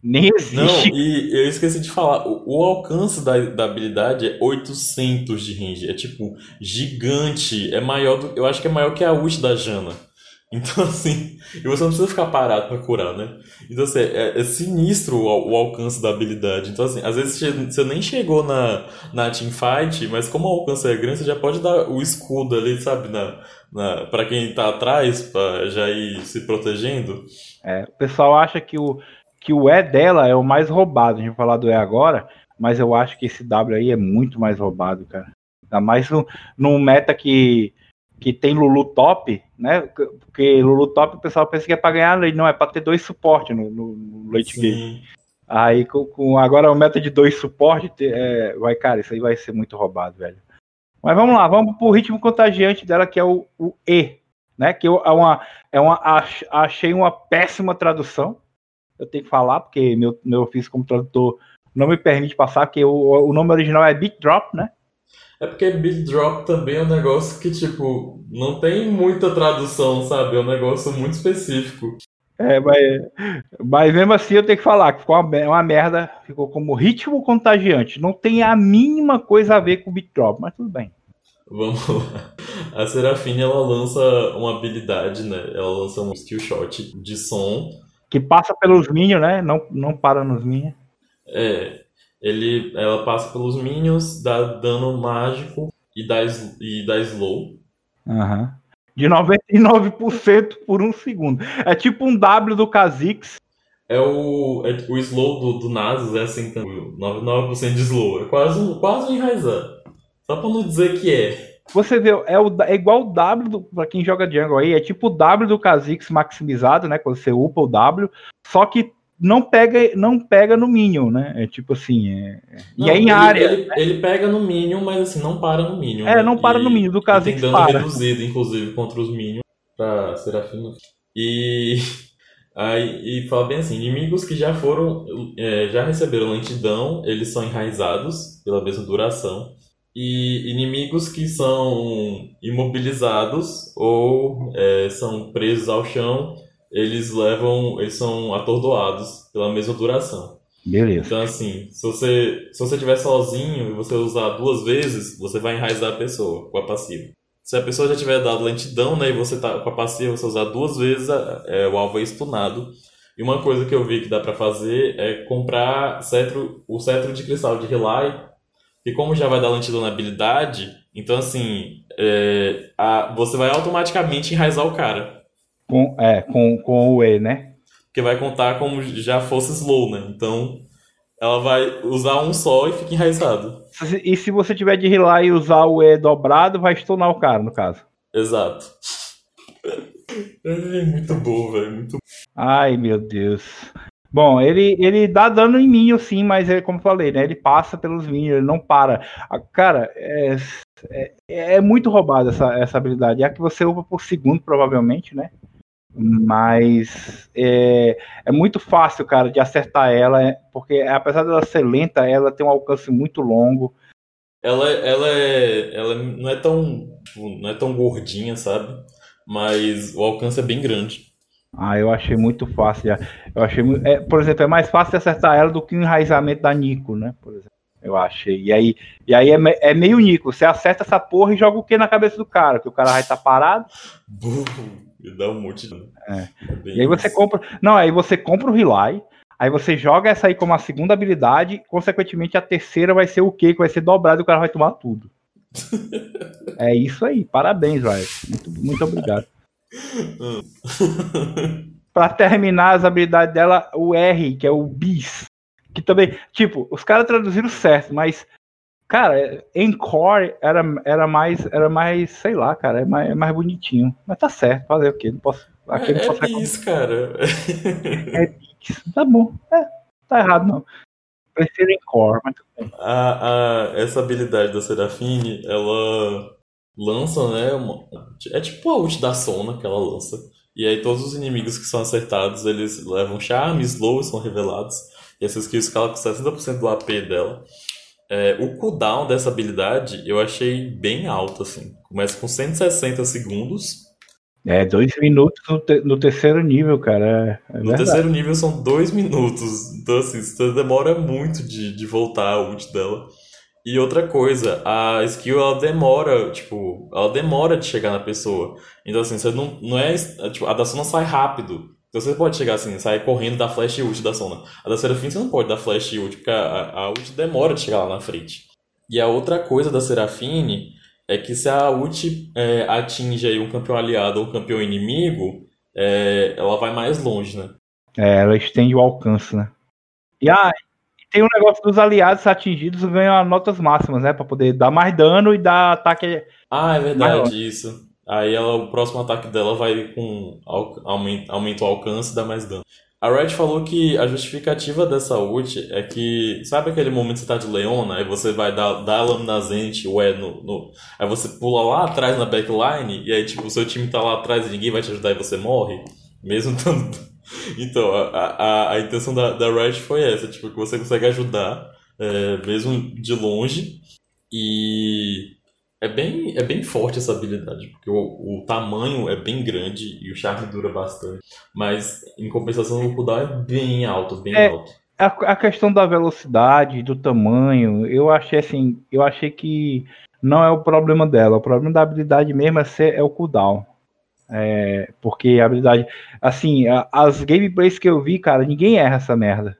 Nem existe. Não, e eu esqueci de falar, o, o, alcance da, da habilidade é 800 de range, é tipo gigante, é maior do, eu acho que é maior que a ult da Jana. Então assim, e você não precisa ficar parado para curar, né? Então assim, é, é sinistro o, o, alcance da habilidade. Então assim, às vezes você nem chegou na, na teamfight, mas como o alcance é grande, você já pode dar o escudo ali, sabe, na, na, para quem tá atrás, para já ir se protegendo. É, o pessoal acha que o que o E dela é o mais roubado. A gente vai falar do E agora, mas eu acho que esse W aí é muito mais roubado, cara. Ainda mais num meta que, que tem Lulu top, né? Porque Lulu top o pessoal pensa que é pra ganhar, não, é pra ter dois suportes no, no, no late game. Aí com, com, agora o meta de dois suportes, é, vai, cara, isso aí vai ser muito roubado, velho. Mas vamos lá, vamos pro ritmo contagiante dela, que é o, o E, né? Que eu, é uma, é uma, achei uma péssima tradução eu tenho que falar, porque meu, meu ofício como tradutor não me permite passar, porque o, o nome original é Beat Drop, né? É porque Beat Drop também é um negócio que, tipo, não tem muita tradução, sabe? É um negócio muito específico. É, mas, mas mesmo assim eu tenho que falar que ficou uma, uma merda, ficou como ritmo contagiante. Não tem a mínima coisa a ver com Beat Drop, mas tudo bem. Vamos lá. A Serafine, ela lança uma habilidade, né? Ela lança um skill shot de som que passa pelos minions, né? Não, não para nos minions. É. Ele, ela passa pelos minions, dá dano mágico e dá, e dá slow. Uhum. De 99% por um segundo. É tipo um W do Kha'Zix. É o, é, o slow do, do Nasus é assim também. 99% de slow. É quase, quase um enraizar. Só pra não dizer que é. Você vê, é, o, é igual o W, para quem joga jungle aí, é tipo o W do Kha'Zix maximizado, né? Quando você upa o W, só que não pega, não pega no Minion, né? É tipo assim, é... Não, e é em ele, área. Ele, né? ele, pega no Minion, mas assim, não para no Minion. É, não para e, no Minion, do Kha'Zix tem dano para. reduzido, inclusive, contra os Minions, pra Serafino. E... Aí, e fala bem assim, inimigos que já foram, é, já receberam lentidão, eles são enraizados pela mesma duração e inimigos que são imobilizados ou é, são presos ao chão, eles levam, eles são atordoados pela mesma duração. Beleza. Então assim, se você se você estiver sozinho e você usar duas vezes, você vai enraizar a pessoa com a passiva. Se a pessoa já tiver dado lentidão, né, e você tá com a passiva, você usar duas vezes, é, o alvo é stunado. E uma coisa que eu vi que dá para fazer é comprar cetro, o cetro de cristal de Relay e como já vai dar lentidão na habilidade, então assim, é, a, você vai automaticamente enraizar o cara. Com, é, com, com o E, né? Porque vai contar como já fosse slow, né? Então ela vai usar um só e fica enraizado. E se você tiver de rilar e usar o E dobrado, vai stunar o cara, no caso. Exato. É muito bom, velho. Muito Ai, meu Deus. Bom, ele, ele dá dano em mim, sim, mas é como falei, né? Ele passa pelos minions, ele não para. Cara, é, é, é, muito roubada essa, essa habilidade. É a que você upa por segundo, provavelmente, né? Mas é, é muito fácil, cara, de acertar ela, porque apesar dela ser lenta, ela tem um alcance muito longo. Ela, ela, é, ela não é tão não é tão gordinha, sabe? Mas o alcance é bem grande. Ah, eu achei muito fácil. Eu achei, é, por exemplo, é mais fácil acertar ela do que o enraizamento da Nico, né? Por exemplo, eu achei. E aí, e aí é, é meio Nico. Você acerta essa porra e joga o que na cabeça do cara? Que o cara vai estar tá parado. e dá um monte de. É. é e aí você compra. Não, aí você compra o Relay, aí você joga essa aí como a segunda habilidade, consequentemente a terceira vai ser o quê? Que vai ser dobrado e o cara vai tomar tudo. é isso aí, parabéns, vai. Muito, muito obrigado. pra terminar as habilidades dela, o R, que é o bis. Que também, tipo, os caras traduziram certo, mas Cara, Encore era, era mais, era mais, sei lá, cara, é mais, é mais bonitinho. Mas tá certo, fazer o quê? Não posso. Aqui é, não posso é isso, cara. É isso, tá bom. É, tá errado não. Prefiro Encore, mas tudo bem. A, a, essa habilidade da Serafine, ela lança, né? Uma, é tipo a ult da Sona que ela lança. E aí todos os inimigos que são acertados, eles levam charme, slow, são revelados. E essa skill escala com 60% do AP dela. É, o cooldown dessa habilidade eu achei bem alto, assim. Começa com 160 segundos. É, dois minutos no, te no terceiro nível, cara. É, é no terceiro nível são dois minutos. Então, assim, você demora muito de, de voltar a ult dela. E outra coisa, a skill ela demora, tipo, ela demora de chegar na pessoa. Então, assim, você não, não é. Tipo, a da não sai rápido. Então você pode chegar assim, sair correndo da flash ult da Sona. A da Serafim você não pode dar flash ult, porque a, a ult demora de chegar lá na frente. E a outra coisa da Serafine é que se a ult é, atinge aí um campeão aliado ou um campeão inimigo, é, ela vai mais longe, né? É, ela estende o alcance, né? E ah, tem um negócio dos aliados atingidos ganham notas máximas, né? Pra poder dar mais dano e dar ataque. Ah, é verdade, maior. isso. Aí ela, o próximo ataque dela vai com aumento, aumenta o alcance e dá mais dano. A Red falou que a justificativa dessa ult é que, sabe aquele momento que você tá de Leona, aí você vai dar, dar a lâmina zente, o E no, no, Aí você pula lá atrás na backline, e aí tipo, o seu time tá lá atrás e ninguém vai te ajudar e você morre, mesmo tanto. Então, a, a, a intenção da, da Red foi essa, tipo, que você consegue ajudar, é, mesmo de longe, e é bem, é bem forte essa habilidade, porque o, o tamanho é bem grande e o charme dura bastante. Mas, em compensação, o cooldown é bem alto, bem é, alto. A, a questão da velocidade, do tamanho, eu achei assim, eu achei que não é o problema dela. O problema da habilidade mesmo é, ser, é o cooldown. É, porque a habilidade. Assim, as gameplays que eu vi, cara, ninguém erra essa merda.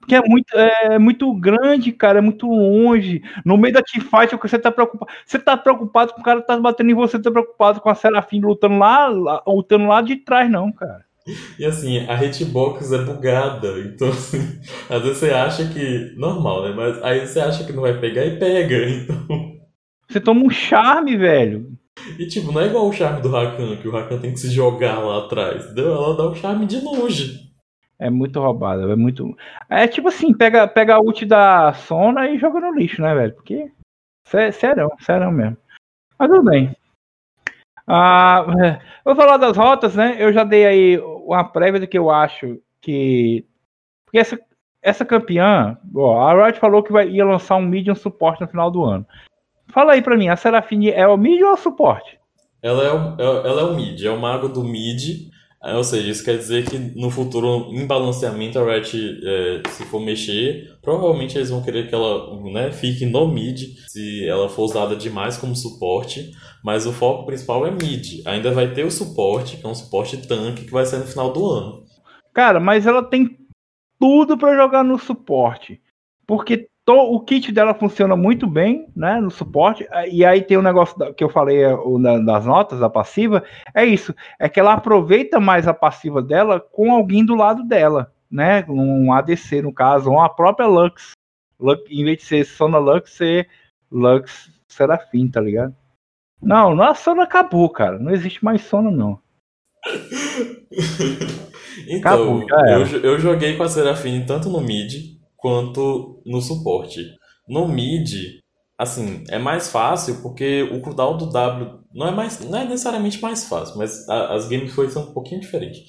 Porque é muito, é muito grande, cara, é muito longe. No meio da teamfight, você tá preocupado. Você tá preocupado com o cara que tá batendo em você, tá preocupado com a Serafim lutando lá, lutando lá de trás, não, cara. E assim, a hitbox é bugada, então assim, às vezes você acha que. Normal, né? Mas aí você acha que não vai pegar e pega, então. Você toma um charme, velho. E tipo, não é igual o charme do Rakan, que o Rakan tem que se jogar lá atrás. Entendeu? Ela dá o charme de longe. É muito roubado, é muito. É tipo assim, pega, pega a ult da Sona e joga no lixo, né, velho? Porque. Serão, serão mesmo. Mas tudo bem. Ah, vou falar das rotas, né? Eu já dei aí uma prévia do que eu acho que. Porque essa, essa campeã, ó, a Riot falou que vai, ia lançar um medium suporte no final do ano. Fala aí pra mim, a Serafine é o mid ou é o suporte? Ela é o, é, ela é o mid, é o mago do mid é, ou seja, isso quer dizer que no futuro, em balanceamento, a Riot, é, se for mexer, provavelmente eles vão querer que ela né, fique no mid, se ela for usada demais como suporte, mas o foco principal é mid. Ainda vai ter o suporte, que é um suporte tanque, que vai ser no final do ano. Cara, mas ela tem tudo para jogar no suporte. Porque o kit dela funciona muito bem, né, no suporte. E aí tem um negócio que eu falei é, das notas da passiva, é isso, é que ela aproveita mais a passiva dela com alguém do lado dela, né, um ADC no caso, ou a própria Lux. Lux em vez de ser Sona Lux, ser Lux Serafim, tá ligado? Não, não a Sona acabou, cara. Não existe mais Sona, não. então, acabou, eu, eu joguei com a Serafim tanto no mid quanto no suporte. No mid, assim, é mais fácil porque o cooldown do W não é, mais, não é necessariamente mais fácil, mas a, as gameplays são um pouquinho diferentes.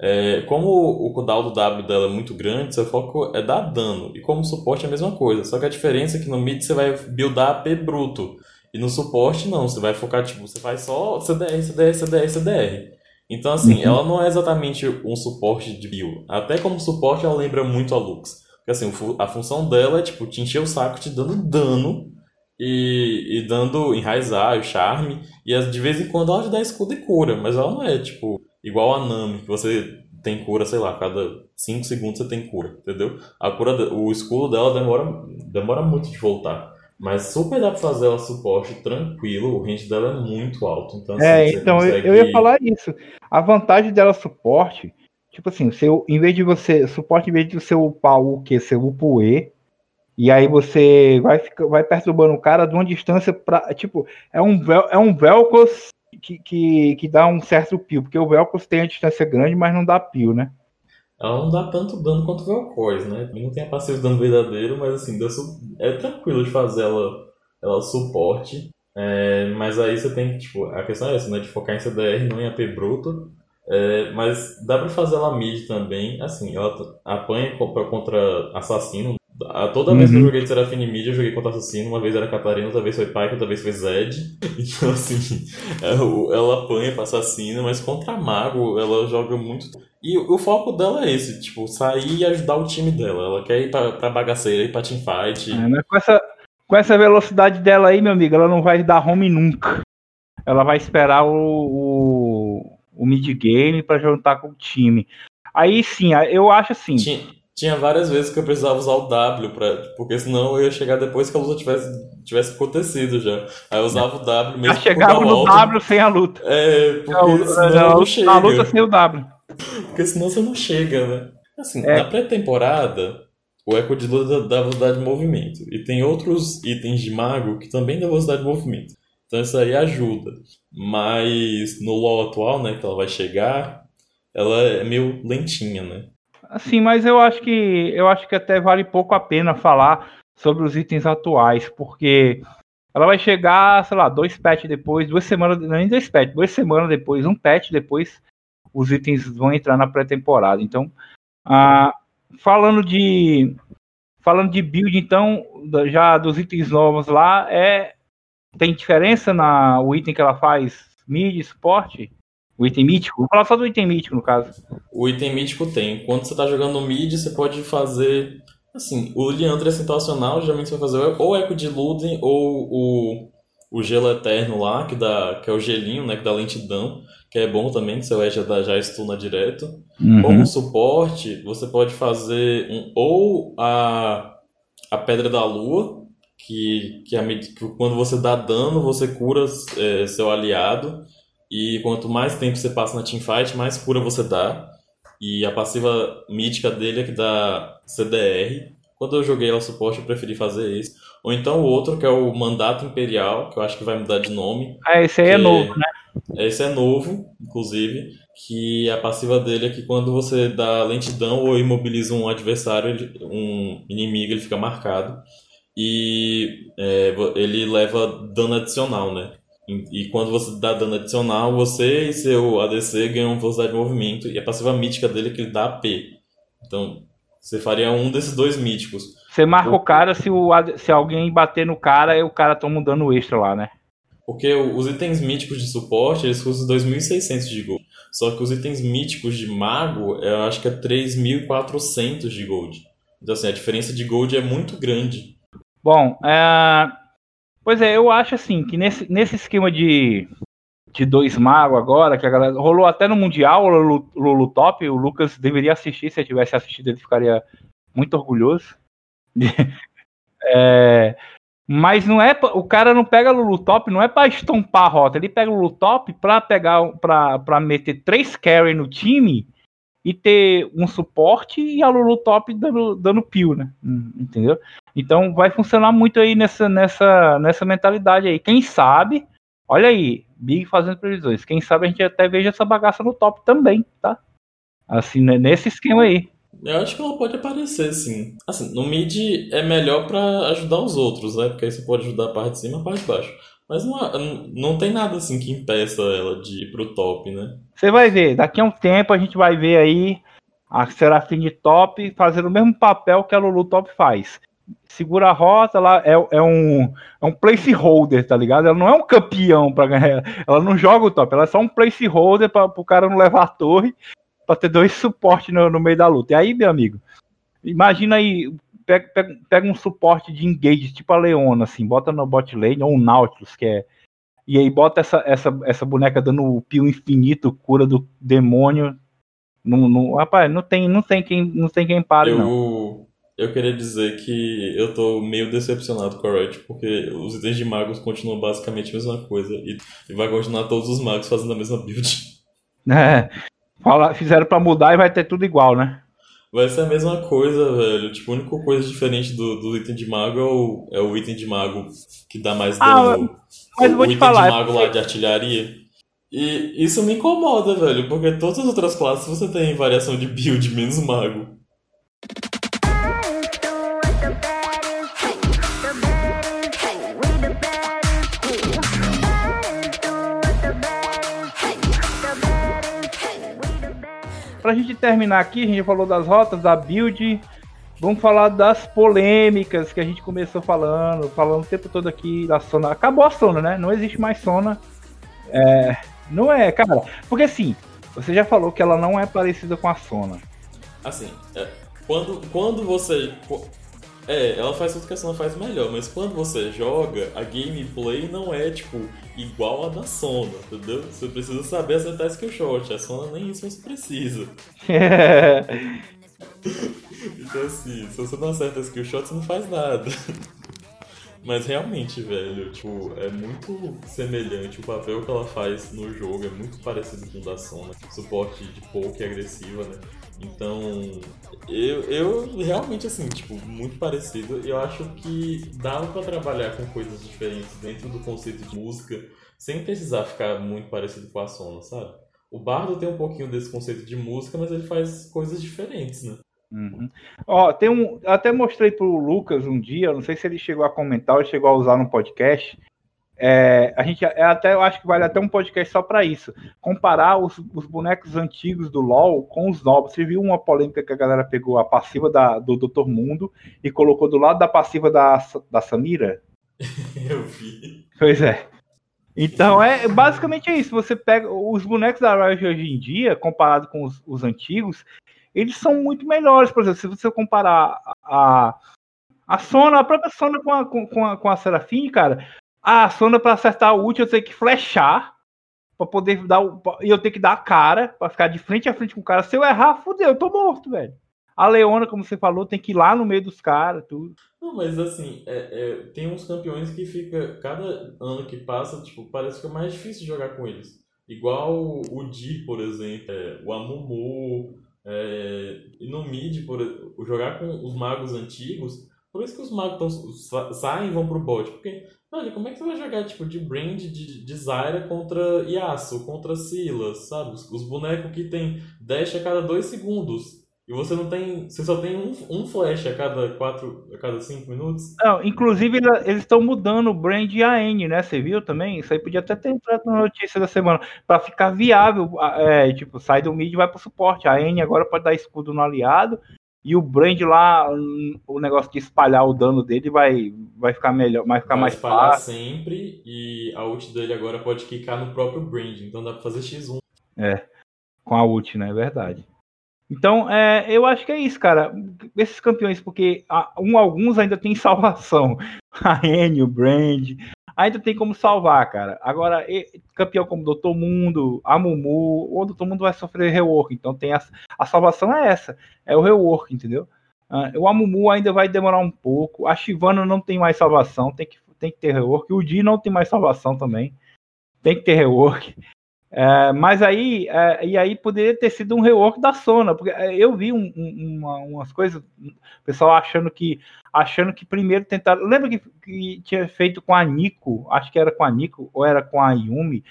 É, como o cooldown do W dela é muito grande, seu foco é dar dano. E como suporte é a mesma coisa. Só que a diferença é que no mid você vai buildar AP bruto. E no suporte não, você vai focar, tipo, você faz só CDR, CDR, CDR, CDR. Então, assim, uhum. ela não é exatamente um suporte de build. Até como suporte, ela lembra muito a Lux. Porque assim, a função dela é tipo te encher o saco te dando dano e, e dando enraizar o charme. E de vez em quando ela te dá escudo e cura, mas ela não é tipo igual a Nami, que você tem cura, sei lá, cada 5 segundos você tem cura, entendeu? A cura, o escudo dela demora, demora muito de voltar. Mas super dá pra fazer ela suporte tranquilo, o range dela é muito alto. Então, assim, é, então consegue... eu, ia falar isso. A vantagem dela suporte, tipo assim, seu, em vez de você. Suporte, em vez de você upar o que? Você upa E. E aí você vai, vai perturbando o cara de uma distância pra. Tipo, é um, é um Velcos que, que, que dá um certo pio, porque o Velcos tem a distância grande, mas não dá pio, né? Ela não dá tanto dano quanto o Vel'Koz, né? Não tem a passiva de dano verdadeiro, mas assim, é tranquilo de fazer ela, ela suporte. É, mas aí você tem que, tipo, a questão é essa, né? De focar em CDR, não em AP bruto. É, mas dá pra fazer ela mid também, assim, ela apanha contra assassino, Toda vez uhum. que eu uhum. joguei de Serafine Mid, eu joguei contra Assassino. Uma vez era Catarina, outra vez foi Pike, outra vez foi Zed. Então, assim, é ela apanha pra Assassino, mas contra Mago, ela joga muito. E o foco dela é esse, tipo, sair e ajudar o time dela. Ela quer ir pra, pra bagaceira, ir pra teamfight. É, mas com essa, com essa velocidade dela aí, meu amigo, ela não vai dar home nunca. Ela vai esperar o, o, o mid-game pra juntar com o time. Aí sim, eu acho assim. Tinha várias vezes que eu precisava usar o W, pra, porque senão eu ia chegar depois que a luta tivesse, tivesse acontecido já. Aí eu usava o W mesmo. Já chegava no W sem a luta. É, porque é, senão é, não chega. A luta sem o W. Porque senão você não chega, né? Assim, é. na pré-temporada, o eco de luta dá velocidade de movimento. E tem outros itens de mago que também dá velocidade de movimento. Então isso aí ajuda. Mas no LoL atual, né, que ela vai chegar, ela é meio lentinha, né? Assim, mas eu acho que eu acho que até vale pouco a pena falar sobre os itens atuais, porque ela vai chegar, sei lá, dois patch depois, duas semanas, nem dois patch, duas semanas depois, um patch depois, os itens vão entrar na pré-temporada. Então, ah, falando de falando de build, então, já dos itens novos lá, é tem diferença na o item que ela faz mid, suporte? O item mítico? Vou falar só do item mítico, no caso. O item mítico tem. Quando você está jogando no mid, você pode fazer. Assim, o Liandra é situacional, geralmente você vai fazer ou Eco de Luden ou o, o Gelo Eterno lá, que, dá, que é o gelinho, né? Que dá lentidão, que é bom também, que seu E já, já stuna direto. Uhum. Como suporte, você pode fazer um, ou a, a Pedra da Lua, que, que, a, que quando você dá dano, você cura é, seu aliado. E quanto mais tempo você passa na teamfight, mais cura você dá. E a passiva mítica dele é que dá CDR. Quando eu joguei ela suporte, eu preferi fazer isso. Ou então o outro, que é o Mandato Imperial, que eu acho que vai mudar de nome. Ah, esse aí é novo, né? Esse é novo, inclusive. Que a passiva dele é que quando você dá lentidão ou imobiliza um adversário, um inimigo, ele fica marcado. E é, ele leva dano adicional, né? E quando você dá dano adicional, você e seu ADC ganham velocidade de movimento. E a passiva mítica dele é que ele dá AP. Então, você faria um desses dois míticos. Você marca o cara, se, o, se alguém bater no cara, o cara toma um dano extra lá, né? Porque os itens míticos de suporte, eles custam 2.600 de gold. Só que os itens míticos de mago, eu acho que é 3.400 de gold. Então, assim, a diferença de gold é muito grande. Bom, é Pois é, eu acho assim que nesse, nesse esquema de, de dois magos agora, que a galera rolou até no Mundial o Lulu, Top, o Lucas deveria assistir, se ele tivesse assistido, ele ficaria muito orgulhoso. é, mas não é o cara não pega Lulu Top, não é para estompar a rota, ele pega o Lulu Top para pegar para meter três carry no time e ter um suporte e a Lulu Top dando, dando peel, né? Hum, entendeu? Então vai funcionar muito aí nessa, nessa, nessa mentalidade aí. Quem sabe, olha aí, Big fazendo previsões. Quem sabe a gente até veja essa bagaça no top também, tá? Assim, né, nesse esquema aí. Eu acho que ela pode aparecer, sim. Assim, no mid é melhor para ajudar os outros, né? Porque aí você pode ajudar a parte de cima e a parte de baixo. Mas não, não tem nada assim que impeça ela de ir pro top, né? Você vai ver, daqui a um tempo a gente vai ver aí a Serafim de top fazendo o mesmo papel que a Lulu top faz. Segura a rota, ela é, é, um, é um placeholder, tá ligado? Ela não é um campeão para ganhar. Ela não joga o top, ela é só um placeholder para o cara não levar a torre, para ter dois suportes no, no meio da luta. E aí, meu amigo, imagina aí, pega, pega, pega, um suporte de engage, tipo a Leona, assim, bota no bot lane, ou um Nautilus, que é, e aí bota essa, essa, essa boneca dando o pio infinito, cura do demônio. Não, não, rapaz, não tem, não tem quem, não tem quem pare, Eu, não. Eu queria dizer que eu tô meio decepcionado com a Riot, porque os itens de magos continuam basicamente a mesma coisa. E, e vai continuar todos os magos fazendo a mesma build. É, fala, fizeram pra mudar e vai ter tudo igual, né? Vai ser a mesma coisa, velho. Tipo, a única coisa diferente do, do item de mago é o, é o item de mago que dá mais Ah, dano. mas o vou te item falar, de é mago lá de artilharia. E isso me incomoda, velho, porque todas as outras classes você tem variação de build, menos mago. Pra gente terminar aqui, a gente falou das rotas, da build. Vamos falar das polêmicas que a gente começou falando, falando o tempo todo aqui da Sona. Acabou a Sona, né? Não existe mais Sona. É, não é, cara. Porque assim, você já falou que ela não é parecida com a Sona. Assim, é, quando, quando você. É, ela faz tudo que a Sona faz melhor, mas quando você joga, a gameplay não é, tipo, igual a da Sona, entendeu? Você precisa saber acertar skill shot. A Sona nem isso você precisa. Então, assim, se você não acerta skill shot, você não faz nada. Mas realmente, velho, tipo, é muito semelhante o papel que ela faz no jogo, é muito parecido com o da Sona, suporte de poke agressiva, né? Então, eu, eu realmente, assim, tipo, muito parecido. Eu acho que dava pra trabalhar com coisas diferentes dentro do conceito de música, sem precisar ficar muito parecido com a Sona, sabe? O Bardo tem um pouquinho desse conceito de música, mas ele faz coisas diferentes, né? Uhum. Ó, tem um. Até mostrei pro Lucas um dia, não sei se ele chegou a comentar ou chegou a usar no podcast. É, a gente é até eu acho que vale até um podcast só para isso. Comparar os, os, bonecos antigos do LoL com os novos. Você viu uma polêmica que a galera pegou a passiva da, do Dr. Mundo e colocou do lado da passiva da, da Samira? eu vi. Pois é. Então é basicamente é isso. Você pega os bonecos da Riot hoje em dia, comparado com os, os antigos, eles são muito melhores. Por exemplo, se você comparar a, a Sona, a própria Sona com a, com a, com a Serafine, cara, a Sona para acertar o ult eu tenho que flechar para poder dar o. E eu tenho que dar a cara para ficar de frente a frente com o cara. Se eu errar, fudeu, eu tô morto, velho. A Leona, como você falou, tem que ir lá no meio dos caras, tudo. Não, mas assim, é, é, tem uns campeões que fica. Cada ano que passa, tipo, parece que é mais difícil jogar com eles. Igual o Di, por exemplo, é, o Amumu, é, e no mid, por, jogar com os magos antigos, por isso que os magos tão, saem e vão pro bot. Porque, olha, como é que você vai jogar tipo de Brand, de, de Zyra contra Yasuo, contra Silas, sabe? Os, os, bonecos que tem dash a cada 2 segundos. E você não tem. Você só tem um, um flash a cada 4, a cada 5 minutos. Não, inclusive eles estão mudando o brand e a N, né? Você viu também? Isso aí podia até ter entrado na notícia da semana. para ficar viável. É, tipo, sai do mid e vai pro suporte. A N agora pode dar escudo no aliado. E o brand lá, o negócio de espalhar o dano dele vai, vai ficar melhor, vai ficar vai mais espalhar fácil. sempre e a ult dele agora pode quicar no próprio brand, então dá pra fazer X1. É, com a ult, né? É verdade. Então, é, eu acho que é isso, cara. Esses campeões, porque um, alguns ainda tem salvação. A N, o Brand, ainda tem como salvar, cara. Agora, campeão como Doutor Mundo, a Mumu, o Doutor Mundo vai sofrer rework. Então, tem a, a salvação é essa, é o rework, entendeu? Uh, o Amumu ainda vai demorar um pouco. A Shivana não tem mais salvação, tem que, tem que ter rework. O Di não tem mais salvação também, tem que ter rework. É, mas aí, é, e aí poderia ter sido um rework da Sona, porque eu vi um, um, uma, umas coisas, o pessoal achando que achando que primeiro tentaram. Lembra que, que, tinha feito com a Nico? Acho que era com a Nico ou era com a Yumi.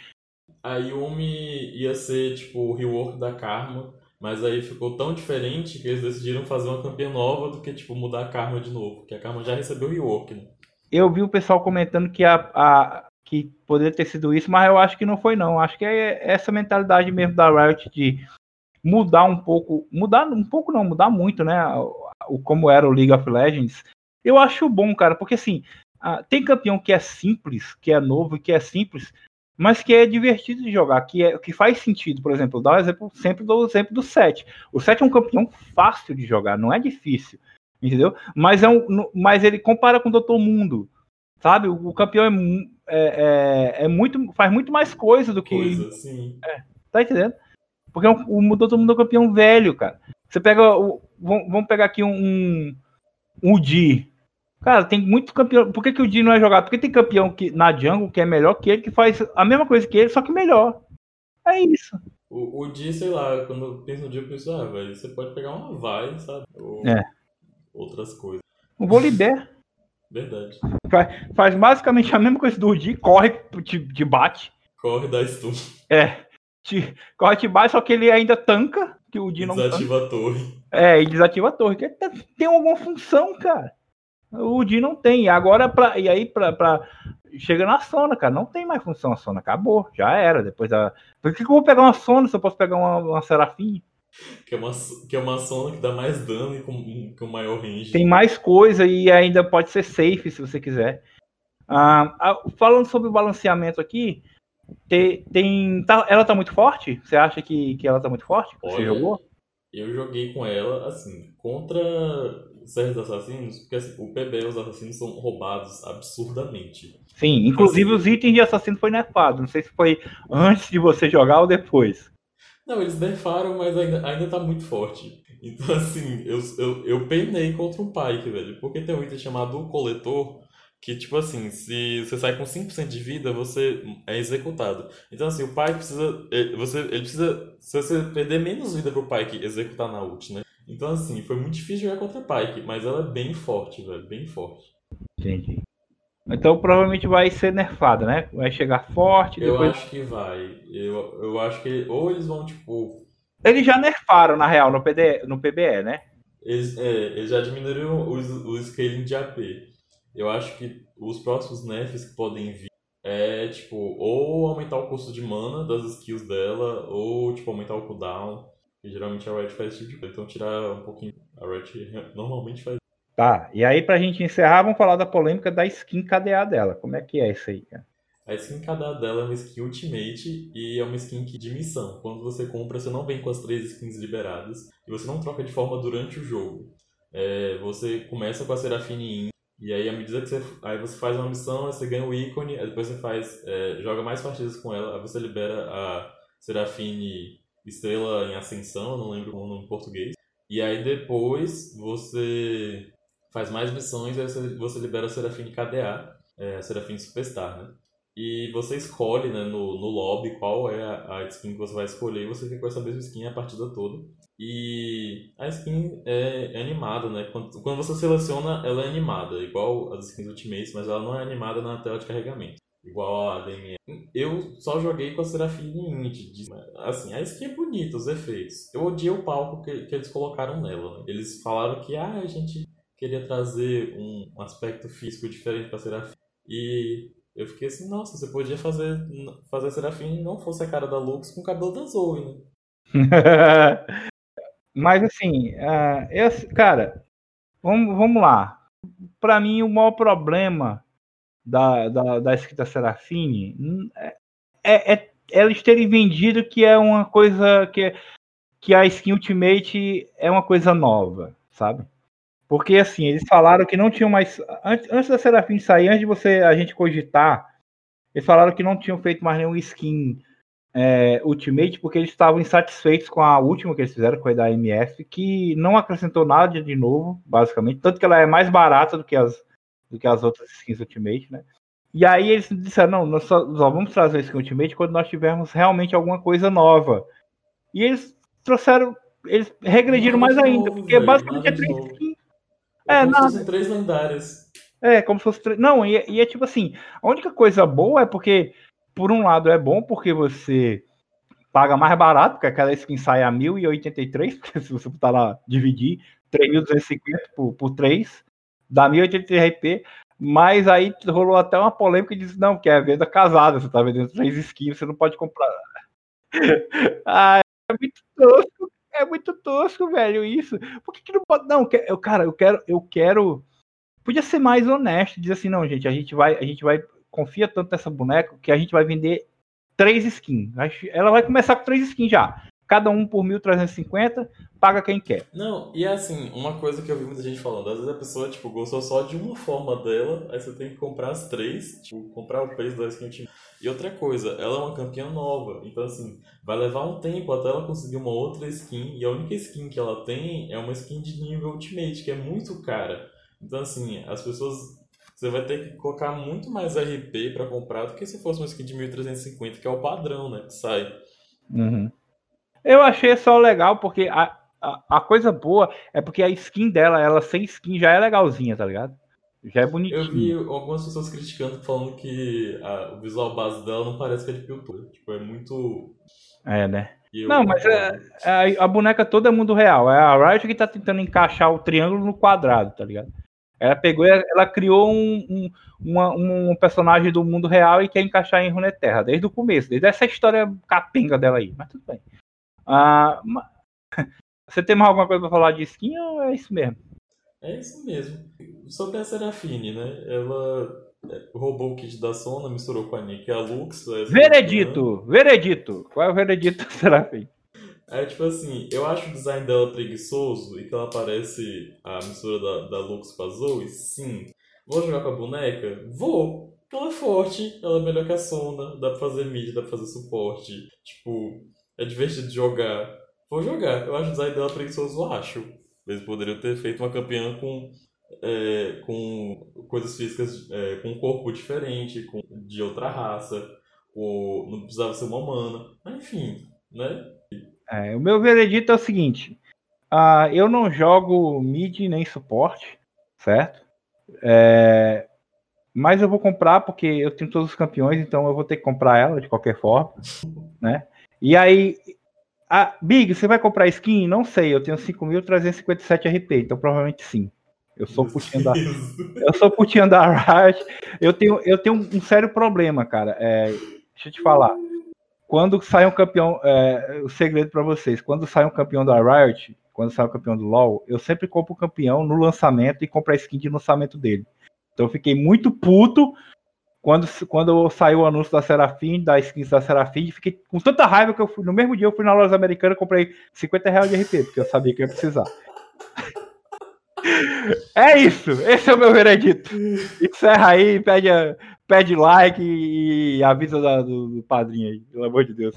A Yumi ia ser tipo o rework da Karma, mas aí ficou tão diferente que eles decidiram fazer uma campanha nova do que tipo mudar a Karma de novo, porque a Karma já recebeu o rework. Né? Eu vi o pessoal comentando que a, a que poderia ter sido isso, mas eu acho que não foi não. Acho que é essa mentalidade mesmo da Riot de mudar um pouco, mudar um pouco não, mudar muito, né? O como era o League of Legends. Eu acho bom, cara, porque assim, tem campeão que é simples, que é novo, que é simples, mas que é divertido de jogar, que é que faz sentido. Por exemplo, dá o exemplo sempre do exemplo do 7. O 7 é um campeão fácil de jogar, não é difícil, entendeu? Mas é um, mas ele compara com o Doutor Mundo. Sabe? O, o campeão é, é, é, é, muito. faz muito mais coisa do que. Coisa, sim. É, tá entendendo? Porque o, o todo mundo é um campeão velho, cara. Você pega. O, vamos pegar aqui um. Um, um Di. Cara, tem muito campeão. Por que, que o Di não é jogado? Porque tem campeão que, na jungle que é melhor que ele, que faz a mesma coisa que ele, só que melhor. É isso. O, o Di, sei lá, quando eu penso no Di, eu penso, ah, velho, você pode pegar uma vai, sabe? Ou é. outras coisas. O Volibear. Verdade. Faz, faz, basicamente a mesma coisa do Di, corre, te, te bate. Corre, dá stun. É. Te, corre, te bate, só que ele ainda tanca, que o Di não Desativa a torre. É, e desativa a torre, que tem alguma função, cara. O Di não tem. Agora, pra, e aí, pra, pra, chega na Sona, cara. Não tem mais função a Sona. Acabou. Já era. Depois a. Por que, que eu vou pegar uma Sona se eu posso pegar uma, uma Serafim? Que é uma, que é uma Sona que dá mais dano e com, com maior range. Tem mais coisa e ainda pode ser safe se você quiser. Ah, falando sobre o balanceamento aqui, tem, tem tá, ela tá muito forte? Você acha que, que ela tá muito forte? Olha, você jogou? Eu joguei com ela, assim, contra certos assassinos, porque assim, o PB os assassinos são roubados absurdamente. Sim, inclusive assim, os itens de assassino foi nerfado. Não sei se foi antes de você jogar ou depois. Não, eles nerfaram, mas ainda, ainda tá muito forte. Então, assim, eu, eu, eu penei contra um Pike, velho. Porque tem um item chamado Coletor, que, tipo assim, se você sai com 5% de vida, você é executado. Então, assim, o Pike precisa. Ele, você, ele precisa. Se você perder menos vida pro Pike executar na ult, né? Então, assim, foi muito difícil jogar contra Pike, mas ela é bem forte, velho, bem forte. Entendi. Então provavelmente vai ser nerfada, né? Vai chegar forte. Depois... Eu acho que vai. Eu, eu acho que. Ou eles vão, tipo. Eles já nerfaram, na real, no, PD, no PBE, né? Eles, é, eles já diminuíram o, o scaling de AP. Eu acho que os próximos nerfs que podem vir é, tipo, ou aumentar o custo de mana das skills dela, ou, tipo, aumentar o cooldown. Que geralmente a Red faz esse tipo de coisa. Então tirar um pouquinho. A Red normalmente faz. Tá, e aí pra gente encerrar, vamos falar da polêmica da skin KDA dela. Como é que é isso aí, cara? A skin KDA dela é uma skin Ultimate e é uma skin de missão. Quando você compra, você não vem com as três skins liberadas e você não troca de forma durante o jogo. É, você começa com a Serafine In, e aí à medida que você, aí você faz uma missão, você ganha o ícone, aí depois você faz, é, joga mais partidas com ela, aí você libera a Serafine Estrela em Ascensão, não lembro o nome em português. E aí depois você faz mais missões aí você, libera a Serafine KDA, é, a Serafine Superstar, né? E você escolhe né, no, no lobby qual é a, a skin que você vai escolher e você fica com essa mesma skin a partida toda. E a skin é, é, animada, né? Quando, quando você seleciona, ela é animada, igual as skins Ultimates, mas ela não é animada na tela de carregamento igual a DME. Eu só joguei com a Serafine Init. Assim, a skin é bonita, os efeitos. Eu odiei o palco que, que eles colocaram nela. Né? Eles falaram que ah, a gente queria trazer um aspecto físico diferente pra Serafine. E eu fiquei assim, nossa, você podia fazer, fazer a Serafine não fosse a cara da Lux com o cabelo da Zoe, né? Mas assim, uh, esse, cara, vamos, vamos lá. Para mim, o maior problema da, da, da escrita Serafine é, é, é, eles terem vendido que é uma coisa que, que a skin Ultimate é uma coisa nova, sabe? Porque assim, eles falaram que não tinham mais. Antes, antes da Serafine sair, antes de você a gente cogitar, eles falaram que não tinham feito mais nenhum skin é, Ultimate, porque eles estavam insatisfeitos com a última que eles fizeram, com a da MF, que não acrescentou nada de novo, basicamente. Tanto que ela é mais barata do que as, do que as outras skins Ultimate, né? E aí eles disseram, não, nós só, só vamos trazer skin Ultimate quando nós tivermos realmente alguma coisa nova. E eles trouxeram, eles regrediram mais ainda, porque basicamente é três skins. É, é nada. três lendárias. É, como se fosse três. Não, e, e é tipo assim, a única coisa boa é porque, por um lado, é bom porque você paga mais barato, porque aquela skin sai a 1.083, porque se você botar lá, dividir, 3.250 por, por 3, dá 1.083 RP, mas aí rolou até uma polêmica e disse, não, que é venda casada, você tá vendendo três skins, você não pode comprar. ah, é muito tosco, é muito tosco, velho, isso. Por que, que não pode. Não, eu, cara, eu quero, eu quero. Podia ser mais honesto, dizer assim, não, gente, a gente vai, a gente vai. Confia tanto nessa boneca que a gente vai vender três skins. Ela vai começar com três skins já. Cada um por 1.350, paga quem quer. Não, e é assim, uma coisa que eu vi muita gente falando, às vezes a pessoa, tipo, gostou só de uma forma dela, aí você tem que comprar as três, tipo, comprar o preço da skin time. E outra coisa, ela é uma campeã nova, então assim, vai levar um tempo até ela conseguir uma outra skin, e a única skin que ela tem é uma skin de nível Ultimate, que é muito cara. Então assim, as pessoas você vai ter que colocar muito mais RP para comprar do que se fosse uma skin de 1350, que é o padrão, né? Que sai. Uhum. Eu achei só legal porque a, a, a, coisa boa é porque a skin dela, ela sem skin já é legalzinha, tá ligado? Já é bonitinho. Eu vi algumas pessoas criticando, falando que a, o visual base dela não parece que é de pintura. Tipo, é muito. É, né? não, mas é, é, a boneca toda é mundo real. É a Riot que tá tentando encaixar o triângulo no quadrado, tá ligado? Ela pegou, ela criou um, um, uma, um personagem do mundo real e quer encaixar em Runeterra, desde o começo, desde essa história capenga dela aí. Mas tudo bem. Ah, você tem mais alguma coisa para falar de skin ou é isso mesmo? É isso mesmo. Sobre a Serafine, né? Ela é, roubou o kit da Sona, misturou com a Nick e a Lux. Veredito! Veredito! Qual é o veredito da Serafine? É tipo assim, eu acho o design dela preguiçoso e que ela parece a mistura da, da Lux com a Zoe, sim. Vou jogar com a boneca? Vou! Ela é forte, ela é melhor que a Sona, dá pra fazer mid, dá pra fazer suporte. Tipo, é divertido jogar. Vou jogar. Eu acho o design dela preguiçoso, acho. Eles poderiam ter feito uma campeã com, é, com coisas físicas, é, com um corpo diferente, com, de outra raça. Ou não precisava ser uma humana. Mas enfim, né? É, o meu veredito é o seguinte. Uh, eu não jogo mid nem suporte, certo? É, mas eu vou comprar porque eu tenho todos os campeões, então eu vou ter que comprar ela de qualquer forma, né? E aí, a, Big, você vai comprar skin? Não sei, eu tenho 5.357 RP, então provavelmente sim. Eu sou putinho da, eu sou putinho da Riot. Eu tenho, eu tenho um, sério problema, cara. É, deixa eu te falar. Quando sai um campeão, é, o segredo para vocês, quando sai um campeão da Riot, quando sai um campeão do LoL, eu sempre compro o campeão no lançamento e compro a skin de lançamento dele. Então eu fiquei muito puto quando, quando saiu o anúncio da Serafim, da skins da Serafim, fiquei com tanta raiva que eu fui, no mesmo dia eu fui na loja americana e comprei 50 reais de RP, porque eu sabia que ia precisar. É isso, esse é o meu veredito. Encerra aí, pede, pede like e, avisa da, do, do, padrinho aí, pelo amor de Deus.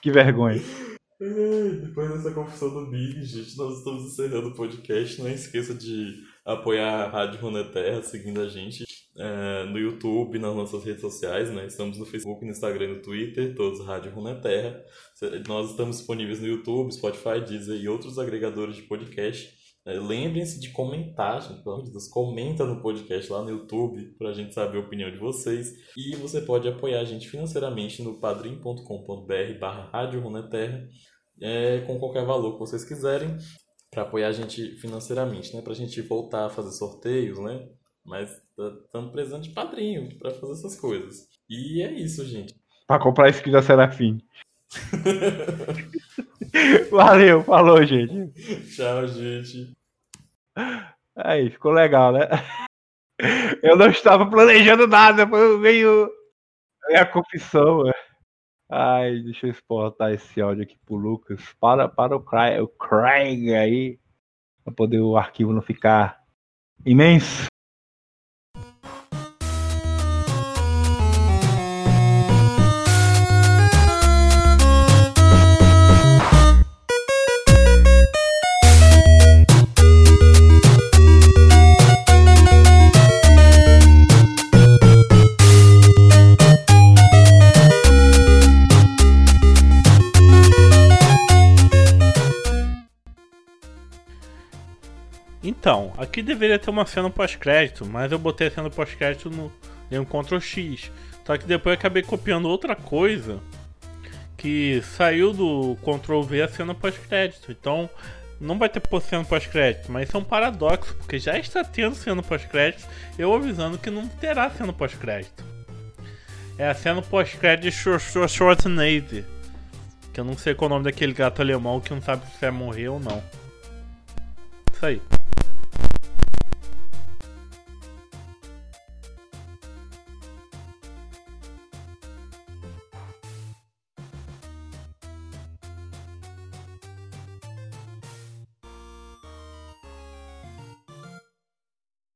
Que vergonha. Depois dessa confusão do Big, gente, nós estamos encerrando o podcast. Não esqueça de apoiar a Rádio Runeterra, seguindo a gente é, no YouTube, nas nossas redes sociais, né? Estamos no Facebook, no Instagram e no Twitter, todos Rádio Runeterra. Nós estamos disponíveis no YouTube, Spotify, Deezer e outros agregadores de podcast. É, Lembrem-se de comentar, gente, pelo amor de Deus, comenta no podcast lá no YouTube para a gente saber a opinião de vocês. E você pode apoiar a gente financeiramente no padrim.com.br barra Rádio Runeterra, é, com qualquer valor que vocês quiserem para apoiar a gente financeiramente, né? Para a gente voltar a fazer sorteios, né? Mas estamos precisando de padrinho para fazer essas coisas. E é isso, gente. Para comprar skin da Serafim. Valeu, falou, gente. Tchau, gente. Aí, ficou legal, né? Eu não estava planejando nada, foi meio. É a confissão, né? Ai, deixa eu exportar esse áudio aqui pro Lucas. Para, para o Craig, o Craig aí. Pra poder o arquivo não ficar imenso. Então, aqui deveria ter uma cena pós-crédito, mas eu botei a cena pós-crédito no em Ctrl X. Só que depois eu acabei copiando outra coisa que saiu do Ctrl V a cena pós-crédito. Então, não vai ter cena pós-crédito, mas isso é um paradoxo, porque já está tendo cena pós-crédito, eu avisando que não terá cena pós-crédito. É a cena pós-crédito de Schwarzenegger, que eu não sei qual é o nome daquele gato alemão que não sabe se vai morrer ou não. Isso aí.